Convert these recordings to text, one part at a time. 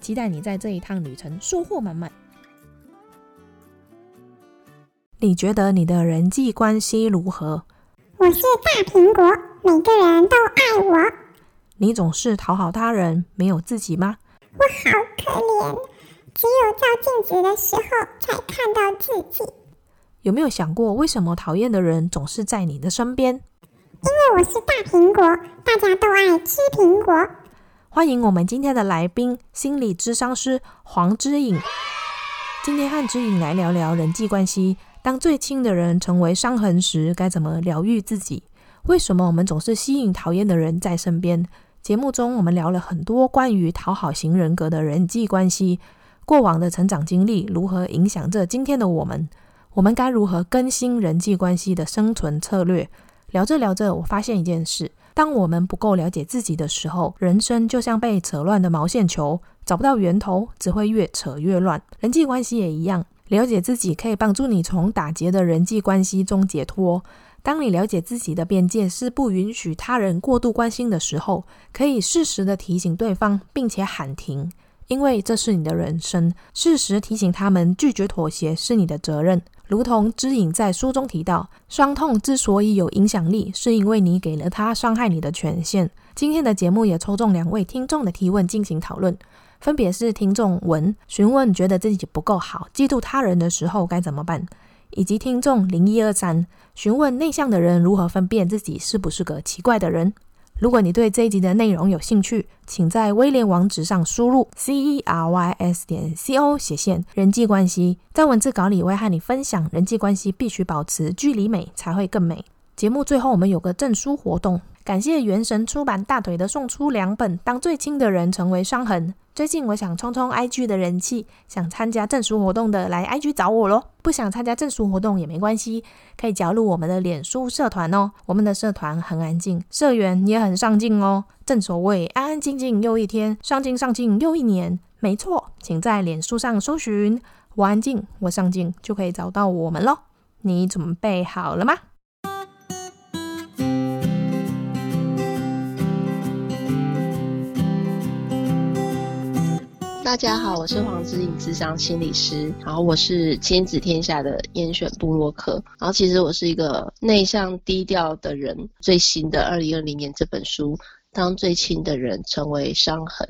期待你在这一趟旅程收获满满。你觉得你的人际关系如何？我是大苹果，每个人都爱我。你总是讨好他人，没有自己吗？我好可怜，只有照镜子的时候才看到自己。有没有想过，为什么讨厌的人总是在你的身边？因为我是大苹果，大家都爱吃苹果。欢迎我们今天的来宾，心理咨商师黄之颖。今天和之颖来聊聊人际关系。当最亲的人成为伤痕时，该怎么疗愈自己？为什么我们总是吸引讨厌的人在身边？节目中我们聊了很多关于讨好型人格的人际关系，过往的成长经历如何影响着今天的我们？我们该如何更新人际关系的生存策略？聊着聊着，我发现一件事：当我们不够了解自己的时候，人生就像被扯乱的毛线球，找不到源头，只会越扯越乱。人际关系也一样，了解自己可以帮助你从打结的人际关系中解脱。当你了解自己的边界是不允许他人过度关心的时候，可以适时的提醒对方，并且喊停，因为这是你的人生。适时提醒他们拒绝妥协是你的责任。如同知颖在书中提到，伤痛之所以有影响力，是因为你给了他伤害你的权限。今天的节目也抽中两位听众的提问进行讨论，分别是听众文询问觉得自己不够好，嫉妒他人的时候该怎么办，以及听众零一二三询问内向的人如何分辨自己是不是个奇怪的人。如果你对这一集的内容有兴趣，请在威廉网址上输入 c e r y s 点 c o 斜线人际关系。在文字稿里，会和你分享人际关系必须保持距离美才会更美。节目最后，我们有个证书活动。感谢元神出版大腿的送出两本《当最亲的人成为伤痕》。最近我想冲冲 IG 的人气，想参加证书活动的来 IG 找我喽。不想参加证书活动也没关系，可以加入我们的脸书社团哦。我们的社团很安静，社员也很上进哦。正所谓安安静静又一天，上进上进又一年。没错，请在脸书上搜寻“我安静，我上进”，就可以找到我们喽。你准备好了吗？大家好，我是黄之颖，咨商心理师。然后我是亲子天下的严选部落客。然后其实我是一个内向低调的人。最新的二零二零年这本书，当最亲的人成为伤痕。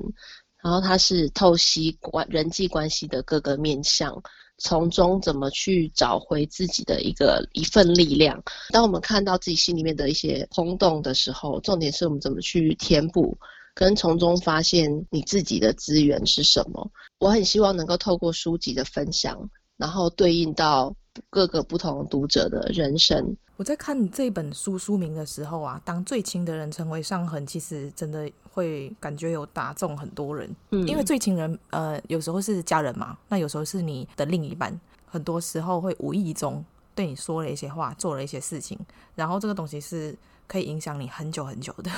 然后它是透析关人际关系的各个面向，从中怎么去找回自己的一个一份力量。当我们看到自己心里面的一些空洞的时候，重点是我们怎么去填补。跟从中发现你自己的资源是什么？我很希望能够透过书籍的分享，然后对应到各个不同读者的人生。我在看这本书书名的时候啊，当最亲的人成为伤痕，其实真的会感觉有打中很多人。嗯，因为最亲人，呃，有时候是家人嘛，那有时候是你的另一半，很多时候会无意中对你说了一些话，做了一些事情，然后这个东西是可以影响你很久很久的。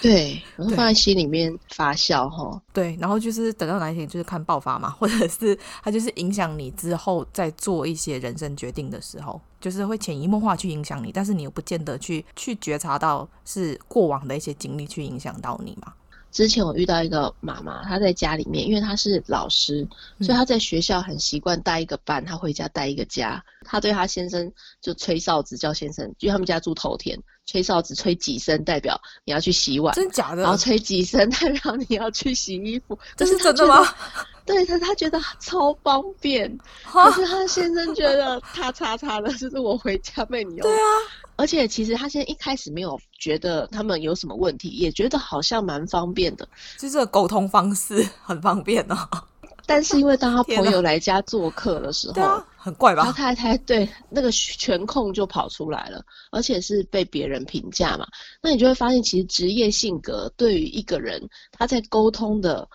对，然后放在心里面发酵哈。对，然后就是等到哪一天就是看爆发嘛，或者是它就是影响你之后再做一些人生决定的时候，就是会潜移默化去影响你，但是你又不见得去去觉察到是过往的一些经历去影响到你嘛。之前我遇到一个妈妈，她在家里面，因为她是老师，所以她在学校很习惯带一个班，她回家带一个家。她对她先生就吹哨子叫先生，因为他们家住头田，吹哨子吹几声代表你要去洗碗，真假的？然后吹几声代表你要去洗衣服，这是真的吗？对他，他觉得超方便，可是他先生觉得 他叉叉的，就是我回家被你用。对啊，而且其实他现在一开始没有觉得他们有什么问题，也觉得好像蛮方便的，就这个沟通方式 很方便哦。但是因为当他 朋友来家做客的时候，啊、很怪吧？他太太对那个权控就跑出来了，而且是被别人评价嘛，那你就会发现，其实职业性格对于一个人他在沟通的。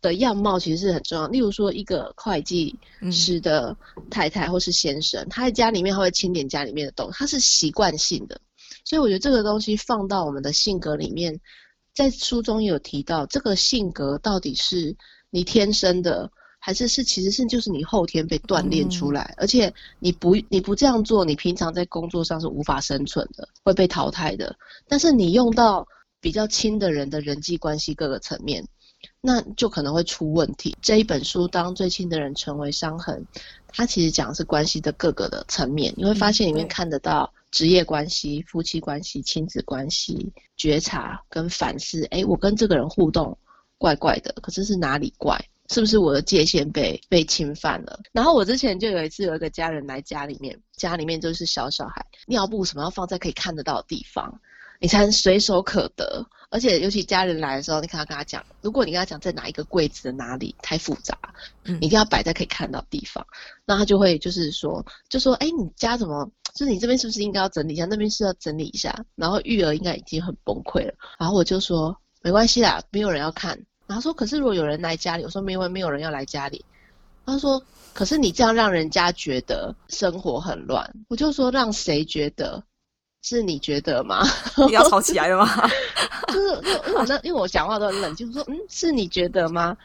的样貌其实是很重要。例如说，一个会计师的太太或是先生，嗯、他在家里面他会清点家里面的东西，他是习惯性的。所以我觉得这个东西放到我们的性格里面，在书中有提到，这个性格到底是你天生的，还是是其实是就是你后天被锻炼出来？嗯、而且你不你不这样做，你平常在工作上是无法生存的，会被淘汰的。但是你用到比较亲的人的人际关系各个层面，那就可能会出问题。这一本书，当最亲的人成为伤痕，它其实讲的是关系的各个的层面，你会发现里面看得到。职业关系、夫妻关系、亲子关系，觉察跟反思。哎，我跟这个人互动怪怪的，可是是哪里怪？是不是我的界限被被侵犯了？然后我之前就有一次有一个家人来家里面，家里面就是小小孩，尿布什么要放在可以看得到的地方。你才能随手可得，而且尤其家人来的时候，你可能要跟他讲，如果你跟他讲在哪一个柜子的哪里太复杂，一定要摆在可以看到的地方，那他就会就是说，就说，哎、欸，你家怎么，就是你这边是不是应该要整理一下，那边是要整理一下，然后育儿应该已经很崩溃了，然后我就说没关系啦，没有人要看，然后说可是如果有人来家里，我说没有没有人要来家里，他说可是你这样让人家觉得生活很乱，我就说让谁觉得？是你觉得吗？你要吵起来了吗？就是因为我那因为我讲话都很冷静，说嗯，是你觉得吗？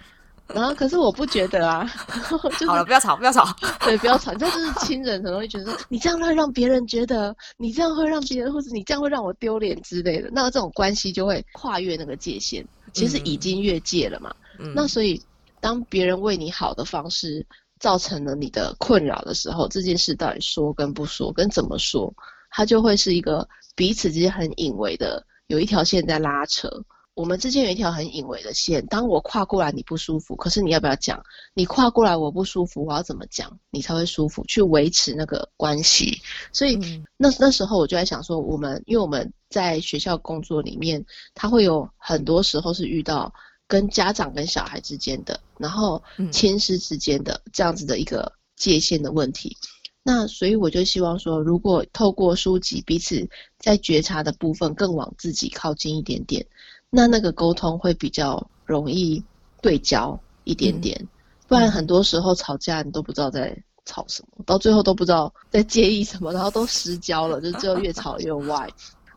然后可是我不觉得啊。就是、好了，不要吵，不要吵。对，不要吵。这就是亲人很容易觉得说，你这样会让别人觉得，你这样会让别人，或者你这样会让我丢脸之类的。那这种关系就会跨越那个界限，其实已经越界了嘛。嗯、那所以当别人为你好的方式造成了你的困扰的时候，这件事到底说跟不说，跟怎么说？它就会是一个彼此之间很隐微的，有一条线在拉扯。我们之间有一条很隐微的线，当我跨过来你不舒服，可是你要不要讲？你跨过来我不舒服，我要怎么讲你才会舒服？去维持那个关系。所以、嗯、那那时候我就在想说，我们因为我们在学校工作里面，他会有很多时候是遇到跟家长跟小孩之间的，然后亲师之间的这样子的一个界限的问题。那所以我就希望说，如果透过书籍彼此在觉察的部分更往自己靠近一点点，那那个沟通会比较容易对焦一点点。嗯、不然很多时候吵架你都不知道在吵什么，到最后都不知道在介意什么，然后都失焦了，就最后越吵越歪。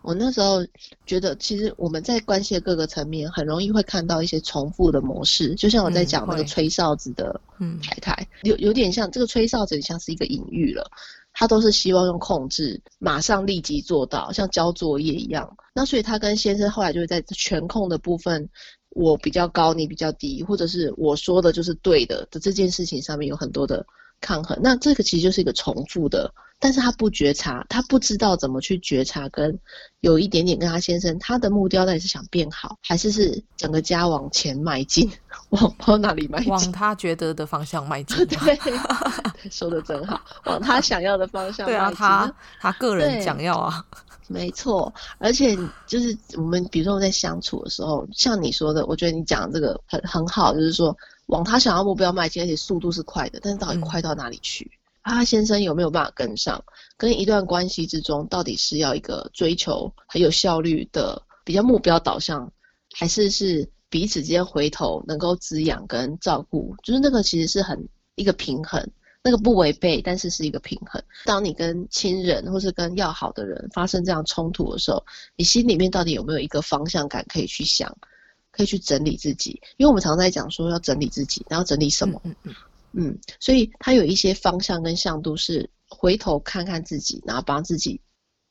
我那时候觉得，其实我们在关系的各个层面，很容易会看到一些重复的模式。就像我在讲那个吹哨子的太太，嗯、有有点像这个吹哨子，像是一个隐喻了。他都是希望用控制，马上立即做到，像交作业一样。那所以他跟先生后来就会在权控的部分，我比较高，你比较低，或者是我说的就是对的的这件事情上面有很多的抗衡。那这个其实就是一个重复的。但是他不觉察，他不知道怎么去觉察，跟有一点点跟他先生，他的目标到底是想变好，还是是整个家往前迈进，往往哪里迈进？往他觉得的方向迈进。对，说的真好，往他想要的方向迈进。对啊，他他个人想要啊，没错。而且就是我们，比如说我在相处的时候，像你说的，我觉得你讲的这个很很好，就是说往他想要目标迈进，而且速度是快的，但是到底快到哪里去？嗯他先生有没有办法跟上？跟一段关系之中，到底是要一个追求很有效率的比较目标导向，还是是彼此之间回头能够滋养跟照顾？就是那个其实是很一个平衡，那个不违背，但是是一个平衡。当你跟亲人或是跟要好的人发生这样冲突的时候，你心里面到底有没有一个方向感可以去想，可以去整理自己？因为我们常在讲说要整理自己，然后整理什么？嗯。嗯，所以他有一些方向跟向度是回头看看自己，然后帮自己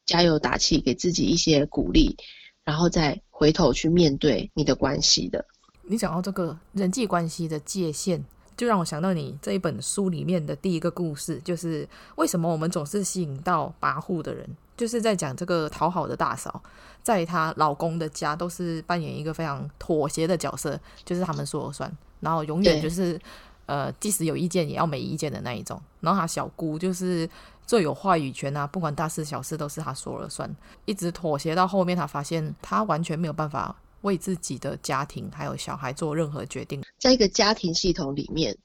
加油打气，给自己一些鼓励，然后再回头去面对你的关系的。你讲到这个人际关系的界限，就让我想到你这一本书里面的第一个故事，就是为什么我们总是吸引到跋扈的人，就是在讲这个讨好的大嫂，在她老公的家都是扮演一个非常妥协的角色，就是他们说了算，然后永远就是。呃，即使有意见，也要没意见的那一种。然后他小姑就是最有话语权啊，不管大事小事都是他说了算，一直妥协到后面，他发现他完全没有办法为自己的家庭还有小孩做任何决定。在一个家庭系统里面，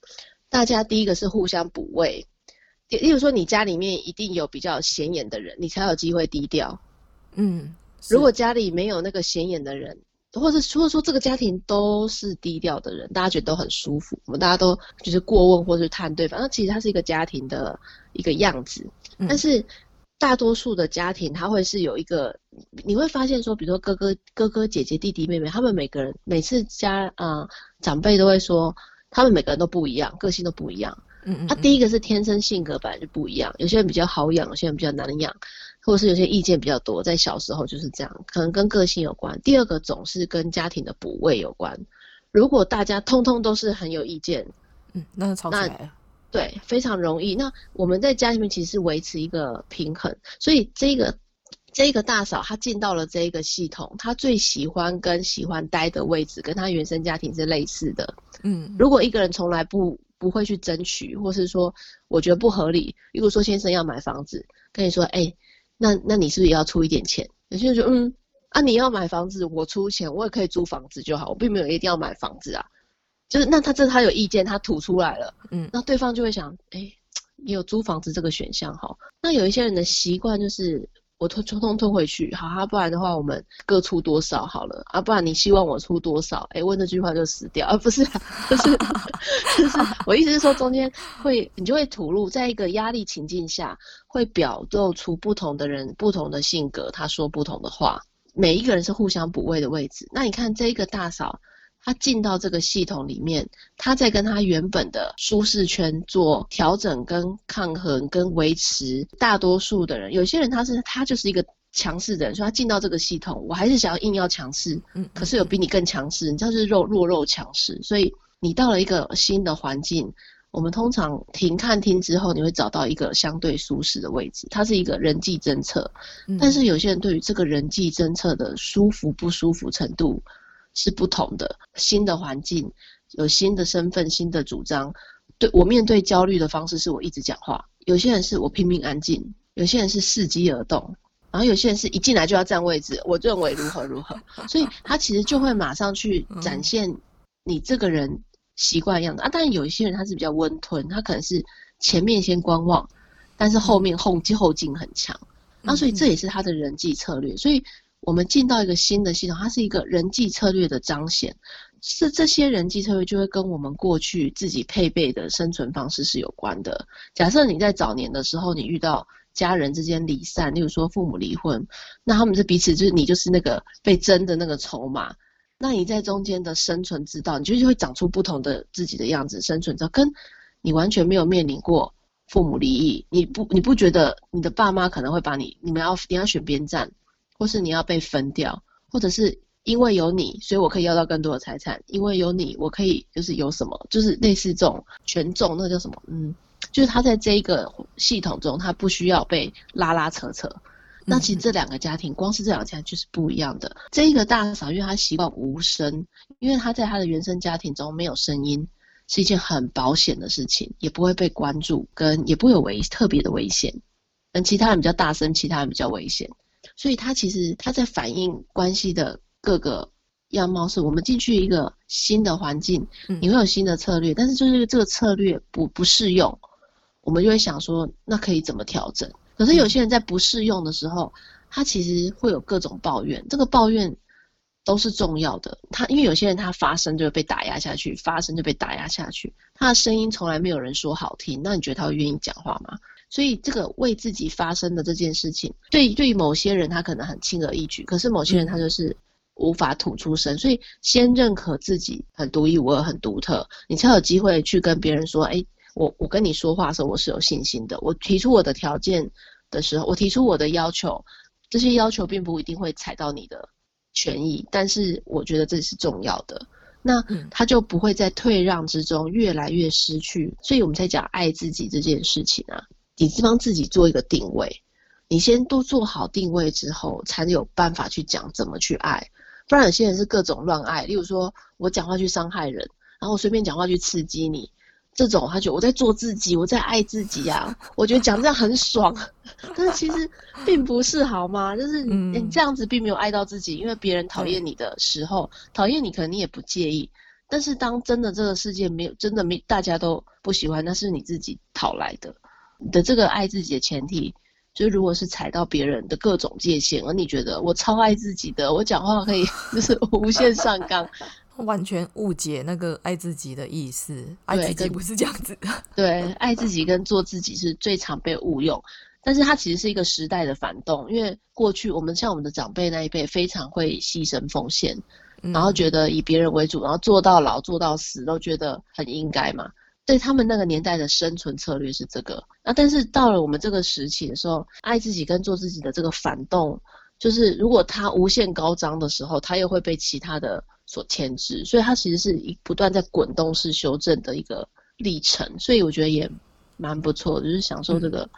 大家第一个是互相补位，例如说你家里面一定有比较显眼的人，你才有机会低调。嗯，如果家里没有那个显眼的人，或者除了说这个家庭都是低调的人，大家觉得都很舒服，我们大家都就是过问或者是探对方，那其实它是一个家庭的一个样子。嗯、但是大多数的家庭，他会是有一个，你会发现说，比如说哥哥、哥哥姐姐、弟弟妹妹，他们每个人每次家啊、呃、长辈都会说，他们每个人都不一样，个性都不一样。嗯，嗯，他第一个是天生性格本来就不一样，有些人比较好养，有些人比较难养，或者是有些意见比较多，在小时候就是这样，可能跟个性有关。第二个总是跟家庭的补位有关。如果大家通通都是很有意见，嗯，那就吵起来了。对，非常容易。那我们在家里面其实是维持一个平衡，所以这个这个大嫂她进到了这个系统，她最喜欢跟喜欢待的位置跟她原生家庭是类似的。嗯，如果一个人从来不不会去争取，或是说我觉得不合理。如果说先生要买房子，跟你说，哎、欸，那那你是不是也要出一点钱？有些人说，嗯，啊，你要买房子，我出钱，我也可以租房子就好，我并没有一定要买房子啊。就是那他这他有意见，他吐出来了，嗯，那对方就会想，哎、欸，也有租房子这个选项哈。那有一些人的习惯就是。我通通通吞回去，好哈，不然的话我们各出多少好了啊？不然你希望我出多少？哎、问这句话就死掉 啊！不是，就是就是，我意思是说，中间会你就会吐露，在一个压力情境下，会表露出不同的人、不同的性格，他说不同的话，每一个人是互相补位的位置。那你看这一个大嫂。他进到这个系统里面，他在跟他原本的舒适圈做调整、跟抗衡、跟维持。大多数的人，有些人他是他就是一个强势的人，所以他进到这个系统，我还是想要硬要强势。嗯，可是有比你更强势，你知道是弱弱肉强势。所以你到了一个新的环境，我们通常停看听之后，你会找到一个相对舒适的位置。它是一个人际政策，但是有些人对于这个人际政策的舒服不舒服程度。是不同的，新的环境，有新的身份、新的主张。对，我面对焦虑的方式是我一直讲话。有些人是我拼命安静，有些人是伺机而动，然后有些人是一进来就要占位置。我认为如何如何，所以他其实就会马上去展现你这个人习惯样子啊。但有一些人他是比较温吞，他可能是前面先观望，但是后面后后劲很强。那所以这也是他的人际策略。所以。我们进到一个新的系统，它是一个人际策略的彰显，是这些人际策略就会跟我们过去自己配备的生存方式是有关的。假设你在早年的时候，你遇到家人之间离散，例如说父母离婚，那他们是彼此就是你就是那个被争的那个筹码，那你在中间的生存之道，你就是会长出不同的自己的样子，生存之道跟你完全没有面临过父母离异，你不你不觉得你的爸妈可能会把你，你们要你要选边站？或是你要被分掉，或者是因为有你，所以我可以要到更多的财产。因为有你，我可以就是有什么，就是类似这种权重，那叫什么？嗯，就是他在这一个系统中，他不需要被拉拉扯扯。那其实这两个家庭，光是这两个家庭就是不一样的。这一个大嫂，因为她习惯无声，因为她在她的原生家庭中没有声音，是一件很保险的事情，也不会被关注，跟也不会有危特别的危险。嗯，其他人比较大声，其他人比较危险。所以它其实它在反映关系的各个样貌，是我们进去一个新的环境，你会有新的策略，但是就是这个策略不不适用，我们就会想说，那可以怎么调整？可是有些人在不适用的时候，他其实会有各种抱怨，这个抱怨都是重要的。他因为有些人他发声就会被打压下去，发声就被打压下去，他的声音从来没有人说好听，那你觉得他会愿意讲话吗？所以，这个为自己发生的这件事情，对对于某些人他可能很轻而易举，可是某些人他就是无法吐出声。所以，先认可自己很独一无二、很独特，你才有机会去跟别人说：“哎，我我跟你说话的时候，我是有信心的。我提出我的条件的时候，我提出我的要求，这些要求并不一定会踩到你的权益，但是我觉得这是重要的。那他就不会在退让之中越来越失去。所以我们在讲爱自己这件事情啊。”你是帮自己做一个定位，你先都做好定位之后，才有办法去讲怎么去爱。不然有些人是各种乱爱，例如说我讲话去伤害人，然后我随便讲话去刺激你，这种他觉得我在做自己，我在爱自己啊。我觉得讲这样很爽，但是其实并不是好吗？就是你这样子并没有爱到自己，因为别人讨厌你的时候，讨厌你可能你也不介意，但是当真的这个世界没有真的没大家都不喜欢，那是你自己讨来的。的这个爱自己的前提，就是如果是踩到别人的各种界限，而你觉得我超爱自己的，我讲话可以 就是无限上纲，完全误解那个爱自己的意思。爱自己不是这样子的。对，爱自己跟做自己是最常被误用，但是它其实是一个时代的反动，因为过去我们像我们的长辈那一辈非常会牺牲奉献，然后觉得以别人为主，然后做到老做到死都觉得很应该嘛。对他们那个年代的生存策略是这个，那但是到了我们这个时期的时候，爱自己跟做自己的这个反动，就是如果他无限高涨的时候，他又会被其他的所牵制，所以它其实是一不断在滚动式修正的一个历程，所以我觉得也蛮不错，就是享受这个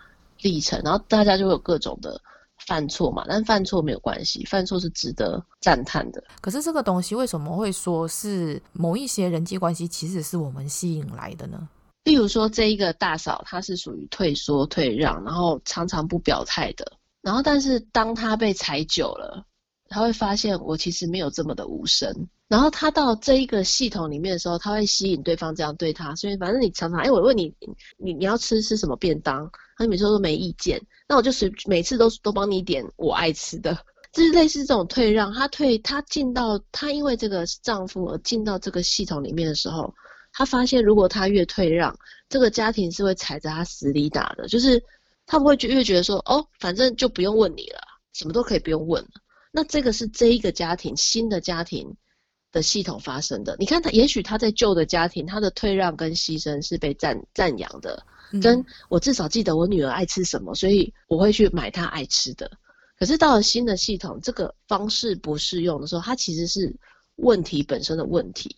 历程，然后大家就会有各种的。犯错嘛，但犯错没有关系，犯错是值得赞叹的。可是这个东西为什么会说是某一些人际关系其实是我们吸引来的呢？例如说，这一个大嫂，她是属于退缩、退让，然后常常不表态的。然后，但是当她被踩久了，她会发现我其实没有这么的无声。然后她到这一个系统里面的时候，她会吸引对方这样对她。所以，反正你常常，哎，我问你，你你要吃吃什么便当？她每次都没意见，那我就随每次都都帮你点我爱吃的，就是类似这种退让。他退，他进到他因为这个丈夫而进到这个系统里面的时候，他发现如果他越退让，这个家庭是会踩着他死里打的。就是他不会越觉得说哦，反正就不用问你了，什么都可以不用问了。那这个是这一个家庭新的家庭的系统发生的。你看他，也许他在旧的家庭，他的退让跟牺牲是被赞赞扬的。跟我至少记得我女儿爱吃什么，所以我会去买她爱吃的。可是到了新的系统，这个方式不适用的时候，它其实是问题本身的问题，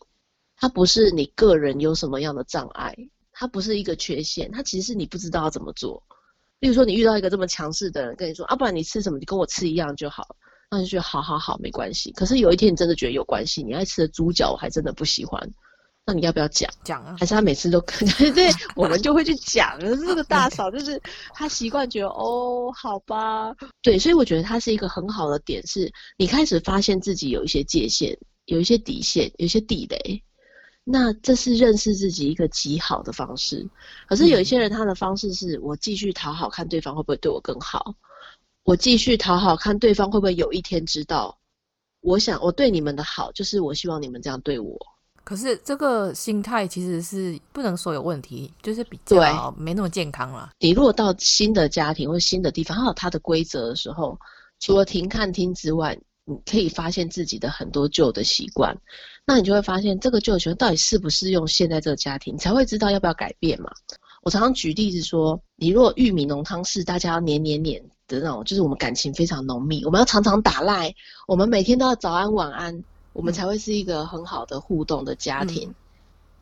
它不是你个人有什么样的障碍，它不是一个缺陷，它其实是你不知道要怎么做。例如说，你遇到一个这么强势的人跟你说，啊，不然你吃什么，你跟我吃一样就好，那你就觉得好好好没关系。可是有一天你真的觉得有关系，你爱吃的猪脚我还真的不喜欢。那你要不要讲？讲啊？还是他每次都对 对，我们就会去讲。可是这个大嫂就是他习惯觉得哦，好吧，对，所以我觉得他是一个很好的点，是你开始发现自己有一些界限，有一些底线，有一些地雷。那这是认识自己一个极好的方式。可是有一些人他的方式是我继续讨好，看对方会不会对我更好。我继续讨好，看对方会不会有一天知道，我想我对你们的好，就是我希望你们这样对我。可是这个心态其实是不能说有问题，就是比较没那么健康了。你如果到新的家庭或新的地方，它有它的规则的时候，除了停看听之外，你可以发现自己的很多旧的习惯，那你就会发现这个旧的习惯到底适不适用现在这个家庭，你才会知道要不要改变嘛。我常常举例子说，你如果玉米浓汤是大家要黏黏黏的那种，就是我们感情非常浓密，我们要常常打赖，我们每天都要早安晚安。我们才会是一个很好的互动的家庭。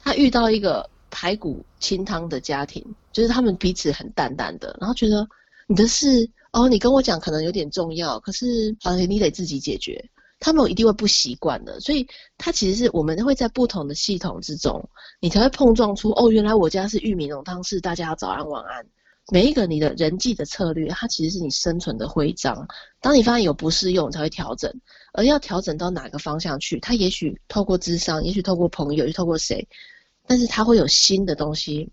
他遇到一个排骨清汤的家庭，就是他们彼此很淡淡的，然后觉得你的事哦，你跟我讲可能有点重要，可是好像你得自己解决。他们一定会不习惯的，所以他其实是我们会在不同的系统之中，你才会碰撞出哦，原来我家是玉米浓汤是大家要早安晚安。每一个你的人际的策略，它其实是你生存的徽章。当你发现有不适用，才会调整。而要调整到哪个方向去，它也许透过智商，也许透过朋友，也许透过谁，但是它会有新的东西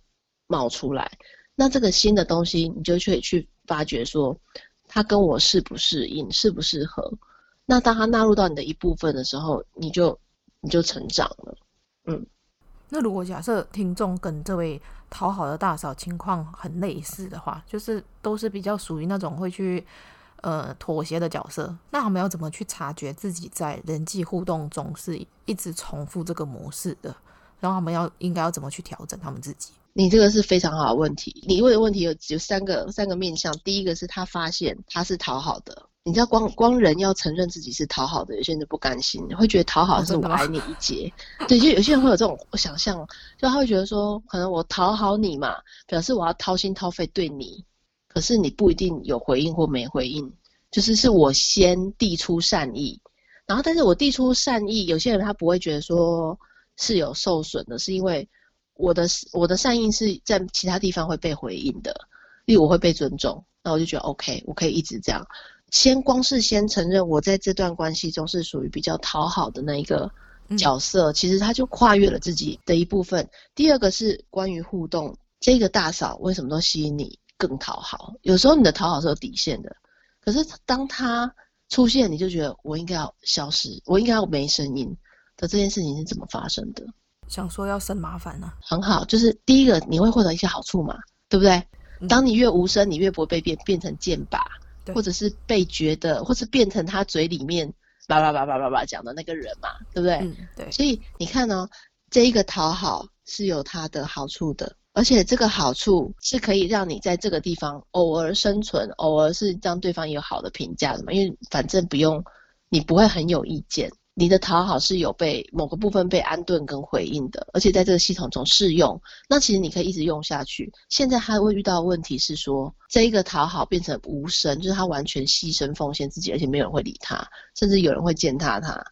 冒出来。那这个新的东西，你就去去发掘说，它跟我适不适应，适不适合。那当它纳入到你的一部分的时候，你就你就成长了。嗯。那如果假设听众跟这位讨好的大嫂情况很类似的话，就是都是比较属于那种会去呃妥协的角色，那他们要怎么去察觉自己在人际互动中是一直重复这个模式的？然后他们要应该要怎么去调整他们自己？你这个是非常好的问题，你问的问题有有三个三个面向，第一个是他发现他是讨好的。你知道光光人要承认自己是讨好的，有些人就不甘心，会觉得讨好是我矮你一截。哦、对，就有些人会有这种想象，就他会觉得说，可能我讨好你嘛，表示我要掏心掏肺对你，可是你不一定有回应或没回应，就是是我先递出善意，然后但是我递出善意，有些人他不会觉得说是有受损的，是因为我的我的善意是在其他地方会被回应的，例如我会被尊重，那我就觉得 OK，我可以一直这样。先光是先承认我在这段关系中是属于比较讨好的那一个角色，嗯，其实他就跨越了自己的一部分。第二个是关于互动，这个大嫂为什么都吸引你？更讨好。有时候你的讨好是有底线的，可是当他出现，你就觉得我应该要消失，我应该要没声音的这件事情是怎么发生的？想说要省麻烦呢、啊？很好，就是第一个你会获得一些好处嘛，对不对？嗯、当你越无声，你越不会被变变成剑靶，或者是被觉得，或是变成他嘴里面叭叭叭叭叭叭讲的那个人嘛，对不对？嗯、对。所以你看呢、哦，这一个讨好是有它的好处的。而且这个好处是可以让你在这个地方偶尔生存，偶尔是让对方有好的评价的嘛。因为反正不用，你不会很有意见，你的讨好是有被某个部分被安顿跟回应的，而且在这个系统中适用。那其实你可以一直用下去。现在他会遇到的问题是说，这一个讨好变成无声，就是他完全牺牲奉献自己，而且没有人会理他，甚至有人会践踏他。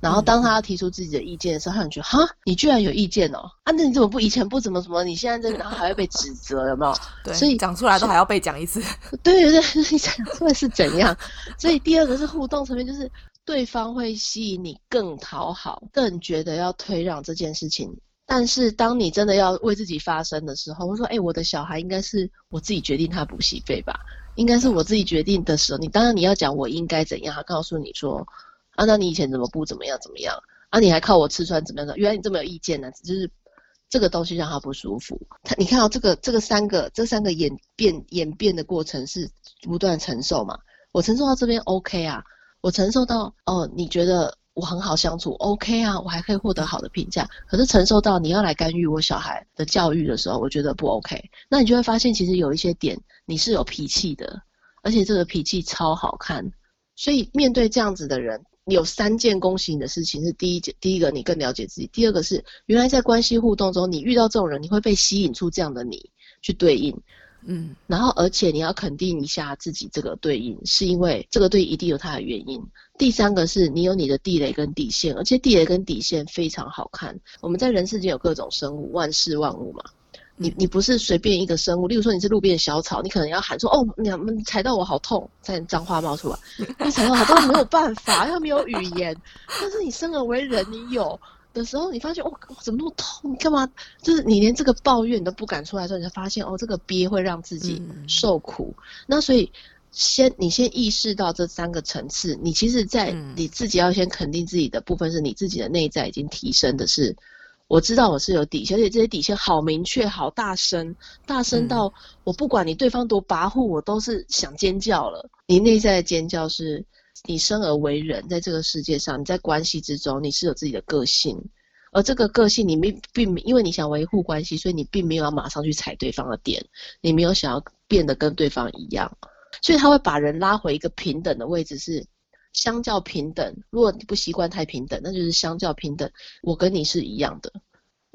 然后当他要提出自己的意见的时候，他就觉得哈，你居然有意见哦？啊，那你怎么不以前不怎么什么？你现在这然后还会被指责，有没有？对，所以讲出来都还要被讲一次。对 对对，你讲出来是怎样？所以第二个是互动层面，就是对方会吸引你更讨好，更觉得要退让这件事情。但是当你真的要为自己发声的时候，我说，哎，我的小孩应该是我自己决定他补习费吧？应该是我自己决定的时候，你当然你要讲我应该怎样，他告诉你说。啊，那你以前怎么不怎么样怎么样？啊，你还靠我吃穿怎么样？原来你这么有意见呢？就是这个东西让他不舒服。他，你看到这个这个三个这三个演变演变的过程是不断承受嘛？我承受到这边 OK 啊，我承受到哦，你觉得我很好相处 OK 啊，我还可以获得好的评价。可是承受到你要来干预我小孩的教育的时候，我觉得不 OK。那你就会发现，其实有一些点你是有脾气的，而且这个脾气超好看。所以面对这样子的人。你有三件恭喜你的事情是第一件，第一个你更了解自己，第二个是原来在关系互动中，你遇到这种人，你会被吸引出这样的你去对应，嗯，然后而且你要肯定一下自己这个对应，是因为这个对应一定有它的原因。第三个是你有你的地雷跟底线，而且地雷跟底线非常好看。我们在人世间有各种生物，万事万物嘛。你你不是随便一个生物，例如说你是路边的小草，你可能要喊说哦，你们踩到我好痛，再脏话冒出来，你踩到我好痛，没有办法，因为没有语言。但是你生而为人，你有的时候，你发现哦，怎么那么痛？你干嘛？就是你连这个抱怨你都不敢出来的时候，你就发现哦，这个憋会让自己受苦。嗯、那所以先你先意识到这三个层次，你其实，在你自己要先肯定自己的部分，是你自己的内在已经提升的是。我知道我是有底线，而且这些底线好明确、好大声，大声到我不管你对方多跋扈，我都是想尖叫了。你内在的尖叫是，你生而为人，在这个世界上，你在关系之中，你是有自己的个性，而这个个性你没并没，因为你想维护关系，所以你并没有要马上去踩对方的点，你没有想要变得跟对方一样，所以他会把人拉回一个平等的位置是。相较平等，如果你不习惯太平等，那就是相较平等。我跟你是一样的，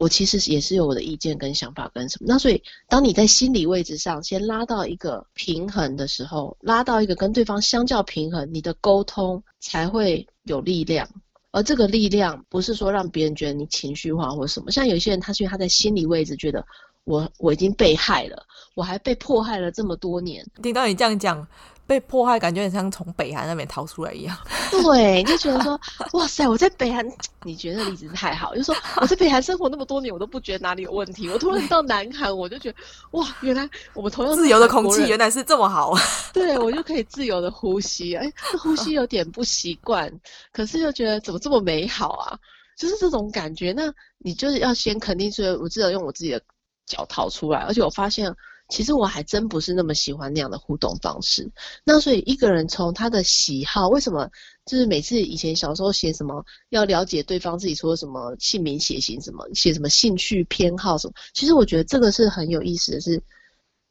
我其实也是有我的意见跟想法跟什么。那所以，当你在心理位置上先拉到一个平衡的时候，拉到一个跟对方相较平衡，你的沟通才会有力量。而这个力量不是说让别人觉得你情绪化或什么。像有些人，他是因为他在心理位置觉得我我已经被害了，我还被迫害了这么多年。听到你这样讲。被迫害，感觉很像从北韩那边逃出来一样。对，就觉得说，哇塞，我在北韩，你觉得例子太好，就是说我在北韩生活那么多年，我都不觉得哪里有问题。我突然到南韩，我就觉得，哇，原来我们同样自由的空气原来是这么好。对，我就可以自由的呼吸，哎，呼吸有点不习惯，可是又觉得怎么这么美好啊？就是这种感觉。那你就是要先肯定，说我只有用我自己的脚逃出来，而且我发现。其实我还真不是那么喜欢那样的互动方式。那所以一个人从他的喜好，为什么就是每次以前小时候写什么要了解对方自己说什么姓名血型什么写什么兴趣偏好什么？其实我觉得这个是很有意思的是，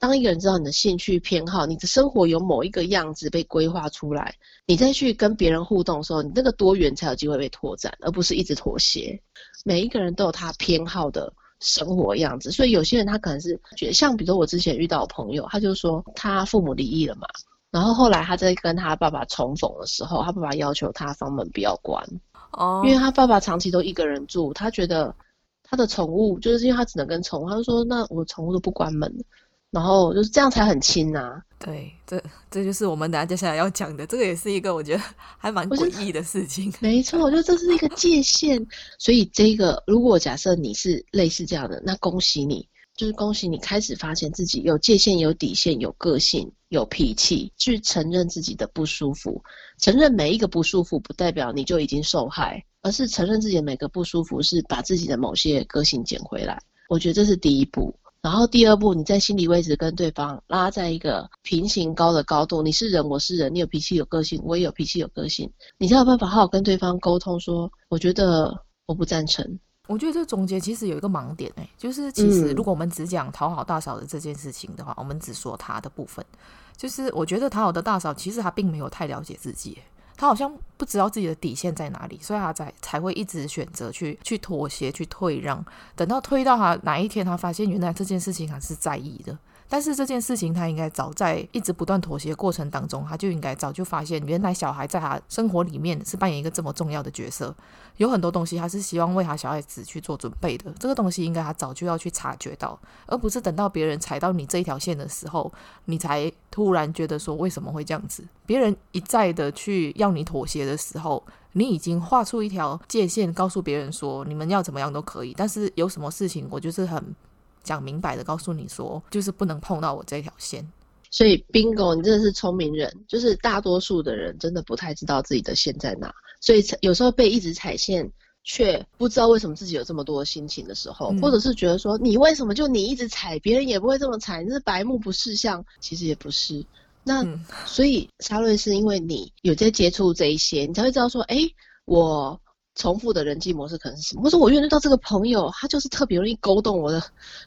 当一个人知道你的兴趣偏好，你的生活有某一个样子被规划出来，你再去跟别人互动的时候，你那个多元才有机会被拓展，而不是一直妥协。每一个人都有他偏好的。生活样子，所以有些人他可能是觉得，像比如说我之前遇到的朋友，他就说他父母离异了嘛，然后后来他在跟他爸爸重逢的时候，他爸爸要求他房门不要关，哦，因为他爸爸长期都一个人住，他觉得他的宠物就是因为他只能跟宠物，他就说那我宠物都不关门。然后就是这样才很亲呐、啊。对，这这就是我们等下接下来要讲的，这个也是一个我觉得 还蛮诡异的事情。没错，我觉得这是一个界限。所以这个，如果假设你是类似这样的，那恭喜你，就是恭喜你开始发现自己有界限、有底线、有个性、有脾气，去承认自己的不舒服。承认每一个不舒服，不代表你就已经受害，而是承认自己的每个不舒服，是把自己的某些个性捡回来。我觉得这是第一步。然后第二步，你在心理位置跟对方拉在一个平行高的高度。你是人，我是人，你有脾气有个性，我也有脾气有个性，你才有办法好好跟对方沟通说，说我觉得我不赞成。我觉得这总结其实有一个盲点哎、欸，就是其实如果我们只讲讨好大嫂的这件事情的话，嗯、我们只说他的部分，就是我觉得讨好的大嫂其实他并没有太了解自己、欸。他好像不知道自己的底线在哪里，所以他才才会一直选择去去妥协、去退让。等到推到他哪一天，他发现原来这件事情还是在意的。但是这件事情，他应该早在一直不断妥协过程当中，他就应该早就发现，原来小孩在他生活里面是扮演一个这么重要的角色。有很多东西，他是希望为他小孩子去做准备的。这个东西应该他早就要去察觉到，而不是等到别人踩到你这一条线的时候，你才突然觉得说为什么会这样子。别人一再的去要你妥协的时候，你已经画出一条界限，告诉别人说你们要怎么样都可以。但是有什么事情，我就是很。讲明白的告诉你说，就是不能碰到我这条线。所以，Bingo，你真的是聪明人。就是大多数的人真的不太知道自己的线在哪，所以有时候被一直踩线，却不知道为什么自己有这么多心情的时候，嗯、或者是觉得说，你为什么就你一直踩，别人也不会这么踩，你是白目不识相，其实也不是。那、嗯、所以，沙瑞是因为你有在接触这一些，你才会知道说，哎，我。重复的人际模式可能是什么？或者我遇到这个朋友，他就是特别容易勾动我的，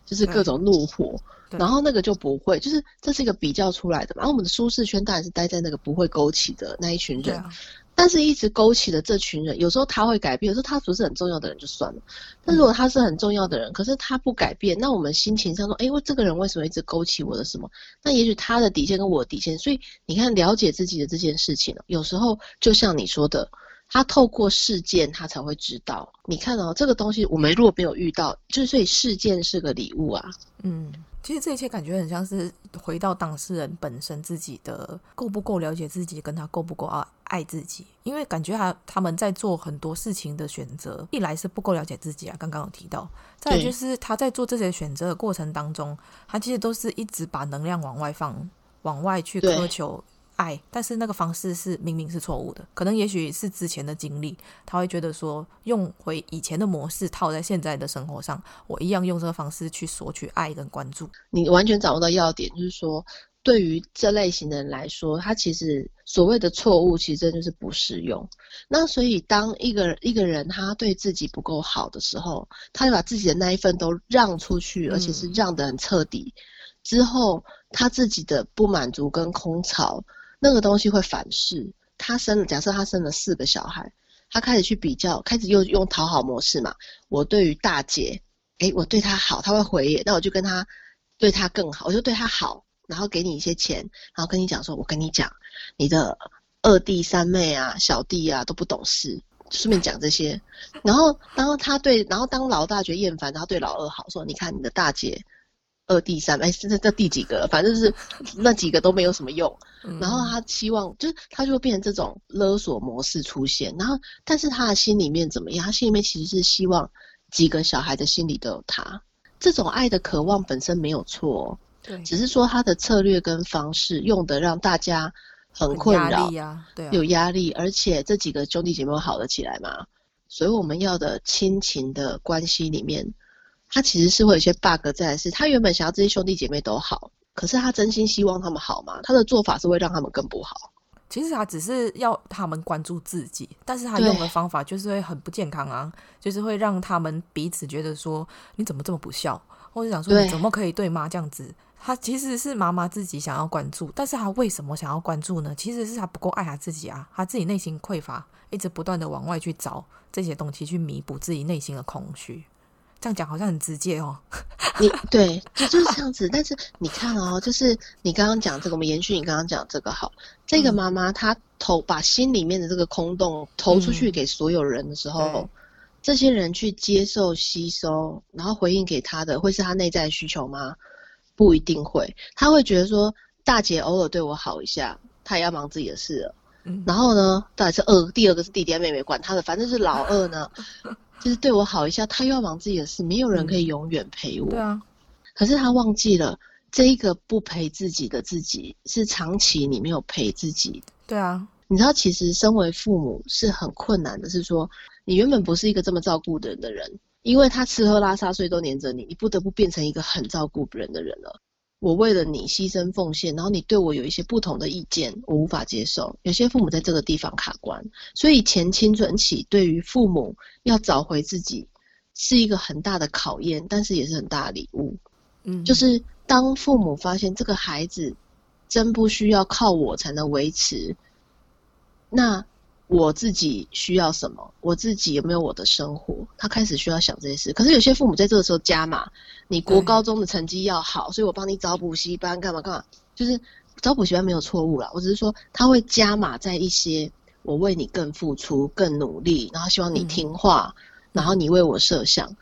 就是各种怒火，然后那个就不会，就是这是一个比较出来的嘛。然后我们的舒适圈当然是待在那个不会勾起的那一群人，啊、但是一直勾起的这群人，有时候他会改变，有时候他不是很重要的人就算了。但如果他是很重要的人，嗯、可是他不改变，那我们心情上说，哎，我这个人为什么一直勾起我的什么？那也许他的底线跟我的底线，所以你看，了解自己的这件事情，有时候就像你说的。他透过事件，他才会知道。你看哦，这个东西我们如果没有遇到，就是所以事件是个礼物啊。嗯，其实这一切感觉很像是回到当事人本身自己的够不够了解自己，跟他够不够爱爱自己。因为感觉他他们在做很多事情的选择，一来是不够了解自己啊，刚刚有提到；再来就是他在做这些选择的过程当中，他其实都是一直把能量往外放，往外去苛求。爱，但是那个方式是明明是错误的，可能也许是之前的经历，他会觉得说用回以前的模式套在现在的生活上，我一样用这个方式去索取爱跟关注。你完全掌握到要点，就是说对于这类型的人来说，他其实所谓的错误，其实真的就是不适用。那所以当一个一个人他对自己不够好的时候，他就把自己的那一份都让出去，而且是让得很彻底，嗯、之后他自己的不满足跟空巢。那个东西会反噬。他生了，假设他生了四个小孩，他开始去比较，开始又用讨好模式嘛。我对于大姐，诶，我对她好，她会回，那我就跟她对她更好，我就对她好，然后给你一些钱，然后跟你讲说，我跟你讲，你的二弟三妹啊、小弟啊都不懂事，顺便讲这些。然后当他对，然后当老大觉得厌烦，然后对老二好，说你看你的大姐。二第三，哎，这这这第几个了？反正就是那几个都没有什么用。然后他希望，就是他就会变成这种勒索模式出现。然后，但是他的心里面怎么样？他心里面其实是希望几个小孩的心里都有他。这种爱的渴望本身没有错，对，只是说他的策略跟方式用的让大家很困扰，啊，对啊，有压力。而且这几个兄弟姐妹好了起来嘛，所以我们要的亲情的关系里面。他其实是会有一些 bug 在，是他原本想要这些兄弟姐妹都好，可是他真心希望他们好吗？他的做法是会让他们更不好。其实他只是要他们关注自己，但是他用的方法就是会很不健康啊，就是会让他们彼此觉得说你怎么这么不孝，或者想说你怎么可以对妈这样子？他其实是妈妈自己想要关注，但是他为什么想要关注呢？其实是他不够爱他自己啊，他自己内心匮乏，一直不断的往外去找这些东西去弥补自己内心的空虚。这样讲好像很直接哦，你对，就就是这样子。但是你看哦，就是你刚刚讲这个，我们延续你刚刚讲这个好。这个妈妈她投把心里面的这个空洞投出去给所有人的时候，嗯、这些人去接受、吸收，然后回应给她的，会是她内在的需求吗？不一定会。她会觉得说，大姐偶尔对我好一下，她也要忙自己的事了。嗯、然后呢，到底是二，第二个是弟弟妹妹，管他的，反正是老二呢。就是对我好一下，他又要忙自己的事，没有人可以永远陪我。嗯、对啊，可是他忘记了，这一个不陪自己的自己，是长期你没有陪自己。对啊，你知道，其实身为父母是很困难的，是说你原本不是一个这么照顾的人的人，因为他吃喝拉撒睡都黏着你，你不得不变成一个很照顾人的人了。我为了你牺牲奉献，然后你对我有一些不同的意见，我无法接受。有些父母在这个地方卡关，所以前青春期对于父母要找回自己是一个很大的考验，但是也是很大的礼物。嗯，就是当父母发现这个孩子真不需要靠我才能维持，那。我自己需要什么？我自己有没有我的生活？他开始需要想这些事。可是有些父母在这个时候加码，你国高中的成绩要好，所以我帮你找补习班干嘛干嘛？就是找补习班没有错误啦，我只是说他会加码在一些我为你更付出、更努力，然后希望你听话，嗯、然后你为我设想，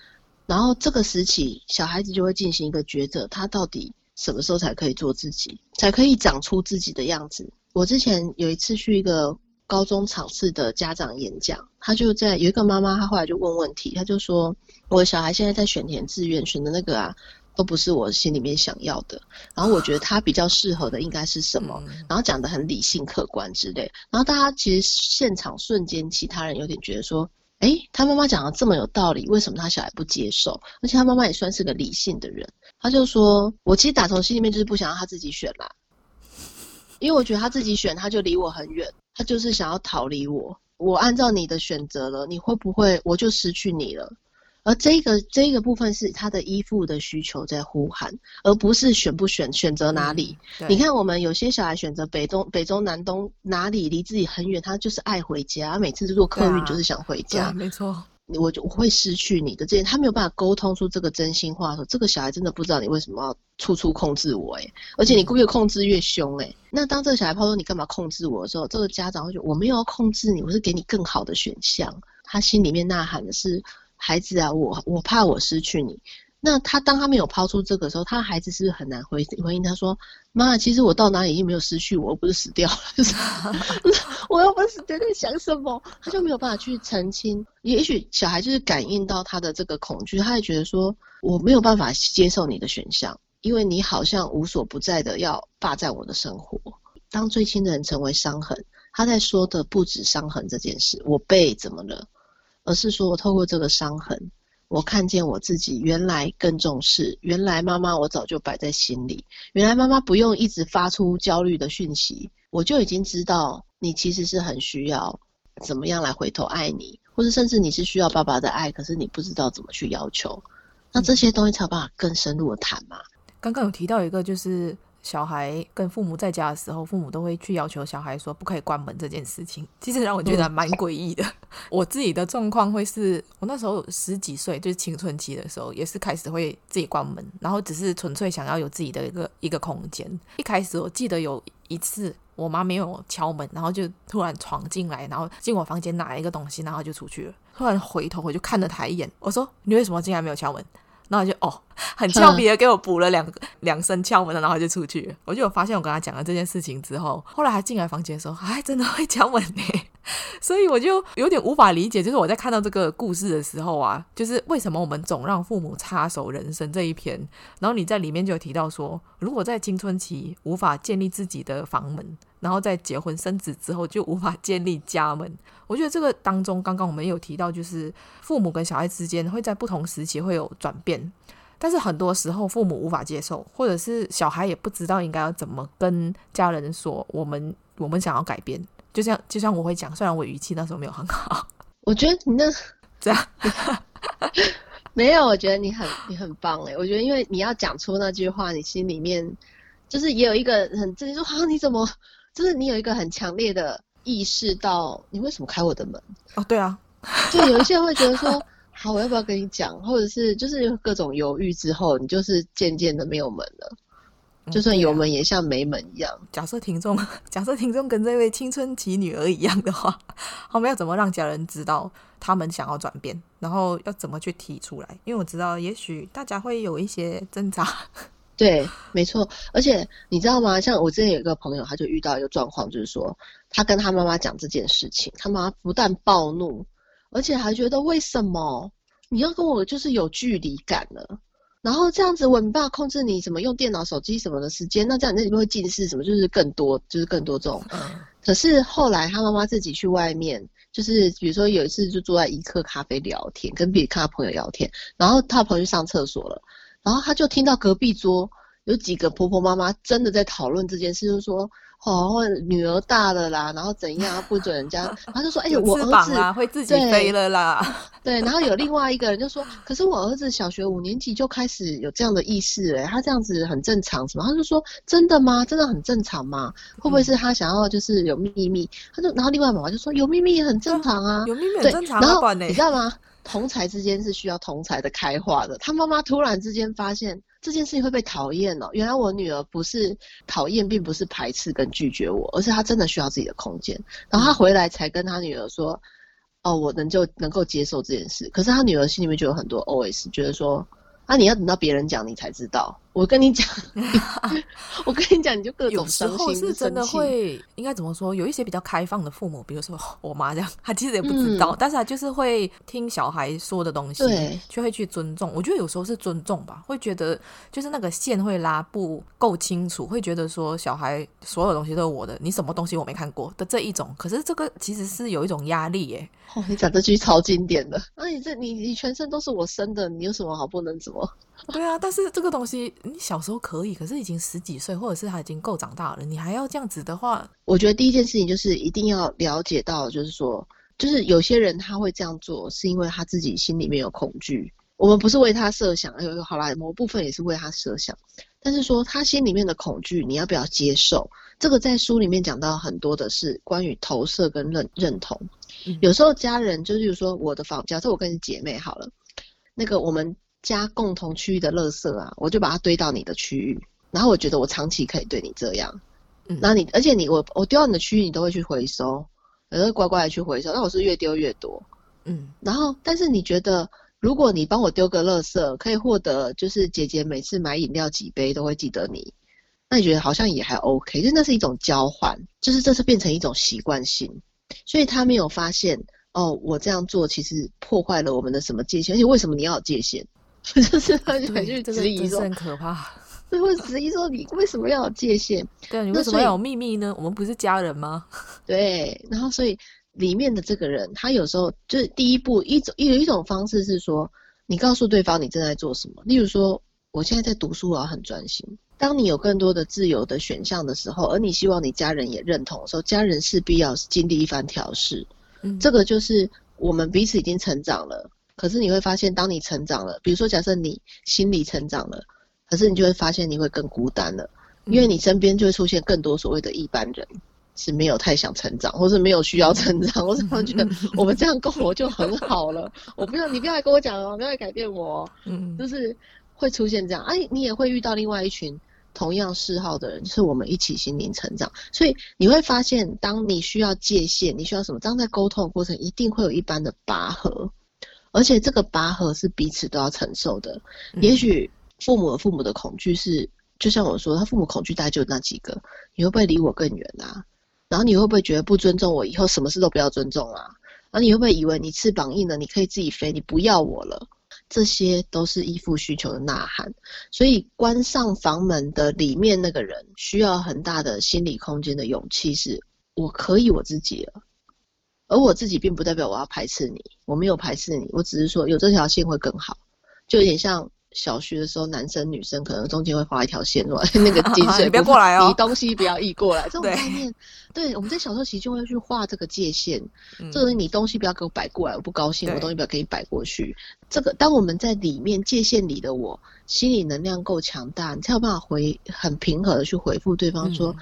然后这个时期小孩子就会进行一个抉择：他到底什么时候才可以做自己，才可以长出自己的样子？我之前有一次去一个。高中场次的家长演讲，他就在有一个妈妈，她后来就问问题，她就说：“我的小孩现在在选填志愿，选的那个啊，都不是我心里面想要的。然后我觉得他比较适合的应该是什么？然后讲的很理性客观之类。然后大家其实现场瞬间，其他人有点觉得说：诶，他妈妈讲的这么有道理，为什么他小孩不接受？而且他妈妈也算是个理性的人，他就说：我其实打从心里面就是不想让他自己选啦，因为我觉得他自己选，他就离我很远。”他就是想要逃离我，我按照你的选择了，你会不会我就失去你了？而这个这个部分是他的依附的需求在呼喊，而不是选不选选择哪里。嗯、你看，我们有些小孩选择北东、北中、南东哪里离自己很远，他就是爱回家，他每次坐客运就是想回家，没错。我就会失去你的这些，他没有办法沟通出这个真心话，说这个小孩真的不知道你为什么要处处控制我，诶，而且你越控制越凶，诶，那当这个小孩抛说你干嘛控制我的时候，这个家长会觉得我没有要控制你，我是给你更好的选项。他心里面呐喊的是孩子啊，我我怕我失去你。那他当他没有抛出这个时候，他孩子是不是很难回回应？他说：“妈妈，其实我到哪里已经没有失去我，我不是死掉了，我又不是死掉，在想什么？”他就没有办法去澄清。也许小孩就是感应到他的这个恐惧，他也觉得说：“我没有办法接受你的选项，因为你好像无所不在的要霸占我的生活。”当最亲的人成为伤痕，他在说的不止伤痕这件事，我被怎么了，而是说我透过这个伤痕。我看见我自己原来更重视，原来妈妈我早就摆在心里，原来妈妈不用一直发出焦虑的讯息，我就已经知道你其实是很需要怎么样来回头爱你，或者甚至你是需要爸爸的爱，可是你不知道怎么去要求，那这些东西才有办法更深入的谈嘛。刚刚有提到一个就是。小孩跟父母在家的时候，父母都会去要求小孩说不可以关门这件事情，其实让我觉得蛮诡异的。我自己的状况会是我那时候十几岁，就是青春期的时候，也是开始会自己关门，然后只是纯粹想要有自己的一个一个空间。一开始我记得有一次，我妈没有敲门，然后就突然闯进来，然后进我房间拿一个东西，然后就出去了。突然回头我就看了她一眼，我说：“你为什么进来没有敲门？”然后就哦，很俏皮的给我补了两个两声敲门的，然后就出去了。我就有发现，我跟他讲了这件事情之后，后来他进来房间的时候，还真的会敲门呢。所以我就有点无法理解，就是我在看到这个故事的时候啊，就是为什么我们总让父母插手人生这一篇。然后你在里面就有提到说，如果在青春期无法建立自己的房门，然后在结婚生子之后就无法建立家门。我觉得这个当中，刚刚我们有提到，就是父母跟小孩之间会在不同时期会有转变，但是很多时候父母无法接受，或者是小孩也不知道应该要怎么跟家人说，我们我们想要改变。就像就像我会讲，虽然我语气那时候没有很好，我觉得你那这样 没有，我觉得你很你很棒诶。我觉得因为你要讲出那句话，你心里面就是也有一个很自信说，啊，你怎么就是你有一个很强烈的意识到，你为什么开我的门？哦，对啊，就有一些人会觉得说，好，我要不要跟你讲？或者是就是有各种犹豫之后，你就是渐渐的没有门了。就算有门也像没门一样。嗯啊、假设听众，假设听众跟这位青春期女儿一样的话，我们要怎么让家人知道他们想要转变，然后要怎么去提出来？因为我知道，也许大家会有一些挣扎。对，没错。而且你知道吗？像我之前有一个朋友，他就遇到一个状况，就是说他跟他妈妈讲这件事情，他妈不但暴怒，而且还觉得为什么你要跟我就是有距离感了？然后这样子我没办法控制你什么用电脑、手机什么的时间，那这样你那里面会近视什么，就是更多，就是更多这种。嗯。可是后来他妈妈自己去外面，就是比如说有一次就坐在一客咖啡聊天，跟别他朋友聊天，然后他朋友去上厕所了，然后他就听到隔壁桌有几个婆婆妈妈真的在讨论这件事，就是说。哦，女儿大了啦，然后怎样不准人家，他就说：“哎、欸，我儿子、啊、会自己飞了啦。对”对，然后有另外一个人就说：“可是我儿子小学五年级就开始有这样的意识，哎，他这样子很正常，什么？”他就说：“真的吗？真的很正常吗？会不会是他想要就是有秘密？”他就，然后另外妈妈就说：“有秘密也很正常啊，有秘密很正常。”然后你知道吗？同才之间是需要同才的开化的。他妈妈突然之间发现。这件事情会被讨厌哦。原来我女儿不是讨厌，并不是排斥跟拒绝我，而是她真的需要自己的空间。然后她回来才跟她女儿说：“哦，我能就能够接受这件事。”可是她女儿心里面就有很多 OS，觉得说：“啊，你要等到别人讲你才知道。”我跟你讲，我跟你讲，你就各种伤心。有时候是真的会，应该怎么说？有一些比较开放的父母，比如说我妈这样，她其实也不知道，嗯、但是她就是会听小孩说的东西，对，就会去尊重。我觉得有时候是尊重吧，会觉得就是那个线会拉不够清楚，会觉得说小孩所有东西都是我的，你什么东西我没看过的这一种。可是这个其实是有一种压力耶。哦，你讲这句超经典的。那、啊、你这你你全身都是我生的，你有什么好不能怎么？对啊，但是这个东西你小时候可以，可是已经十几岁，或者是他已经够长大了，你还要这样子的话，我觉得第一件事情就是一定要了解到，就是说，就是有些人他会这样做，是因为他自己心里面有恐惧。我们不是为他设想，有一个好啦，某部分也是为他设想，但是说他心里面的恐惧，你要不要接受？这个在书里面讲到很多的是关于投射跟认认同。嗯、有时候家人就是，说我的房，假设我跟你姐妹好了，那个我们。家共同区域的垃圾啊，我就把它堆到你的区域，然后我觉得我长期可以对你这样，嗯，那你而且你我我丢到你的区域，你都会去回收，也会乖乖的去回收，那我是越丢越多，嗯，然后但是你觉得，如果你帮我丢个垃圾，可以获得就是姐姐每次买饮料几杯都会记得你，那你觉得好像也还 OK，就那是一种交换，就是这是变成一种习惯性，所以他没有发现哦，我这样做其实破坏了我们的什么界限，而且为什么你要有界限？就是他就会去质疑说，很可怕。对，会质疑说你为什么要有界限？对，你为什么要有秘密呢？我们不是家人吗？对，然后所以里面的这个人，他有时候就是第一步一种有一种方式是说，你告诉对方你正在做什么。例如说，我现在在读书，我要很专心。当你有更多的自由的选项的时候，而你希望你家人也认同的时候，家人势必要经历一番调试。嗯，这个就是我们彼此已经成长了。可是你会发现，当你成长了，比如说假设你心理成长了，可是你就会发现你会更孤单了，因为你身边就会出现更多所谓的一般人是没有太想成长，或是没有需要成长，或是他们觉得我们这样够我就很好了，我不要你不要来跟我讲哦，不要来改变我，嗯，就是会出现这样，哎，你也会遇到另外一群同样嗜好的人，就是我们一起心灵成长，所以你会发现，当你需要界限，你需要什么？当在沟通的过程，一定会有一般的拔河。而且这个拔河是彼此都要承受的。也许父母和父母的恐惧是，就像我说，他父母恐惧大概就那几个。你会不会离我更远啊？然后你会不会觉得不尊重我，以后什么事都不要尊重啊？然后你会不会以为你翅膀硬了，你可以自己飞，你不要我了？这些都是依附需求的呐喊。所以关上房门的里面那个人，需要很大的心理空间的勇气，是我可以我自己了。而我自己并不代表我要排斥你，我没有排斥你，我只是说有这条线会更好，就有点像小学的时候，男生女生可能中间会画一条线，那个金水 不要过来哦，你东西不要溢过来，这种概念，对，对，我们在小时候其实就会去画这个界限，嗯、这个你东西不要给我摆过来，我不高兴，我东西不要给你摆过去。这个当我们在里面界限里的我，心理能量够强大，你才有办法回很平和的去回复对方说，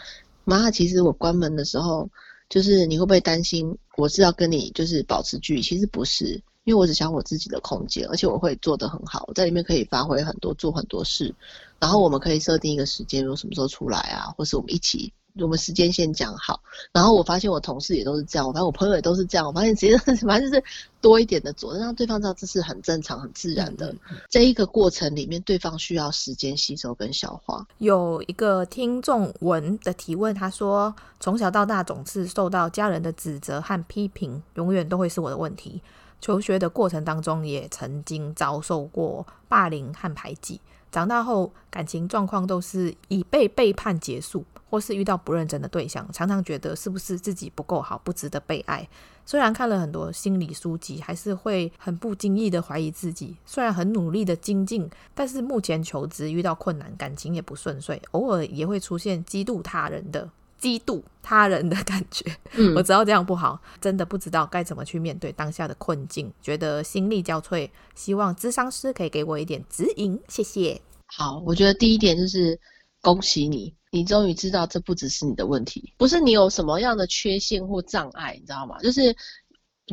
妈、嗯，其实我关门的时候。就是你会不会担心我是要跟你就是保持距离？其实不是，因为我只想我自己的空间，而且我会做得很好，我在里面可以发挥很多，做很多事。然后我们可以设定一个时间，说什么时候出来啊，或是我们一起。我们时间先讲好，然后我发现我同事也都是这样，我发现我朋友也都是这样，我发现其实 反正就是多一点的做，让对方知道这是很正常、很自然的。这一个过程里面，对方需要时间吸收跟消化。有一个听众文的提问，他说：从小到大总是受到家人的指责和批评，永远都会是我的问题。求学的过程当中也曾经遭受过霸凌和排挤，长大后感情状况都是以被背叛结束，或是遇到不认真的对象，常常觉得是不是自己不够好，不值得被爱。虽然看了很多心理书籍，还是会很不经意的怀疑自己。虽然很努力的精进，但是目前求职遇到困难，感情也不顺遂，偶尔也会出现嫉妒他人的嫉妒他人的感觉。嗯，我知道这样不好，真的不知道该怎么去面对当下的困境，觉得心力交瘁。希望咨商师可以给我一点指引，谢谢。好，我觉得第一点就是恭喜你。你终于知道，这不只是你的问题，不是你有什么样的缺陷或障碍，你知道吗？就是，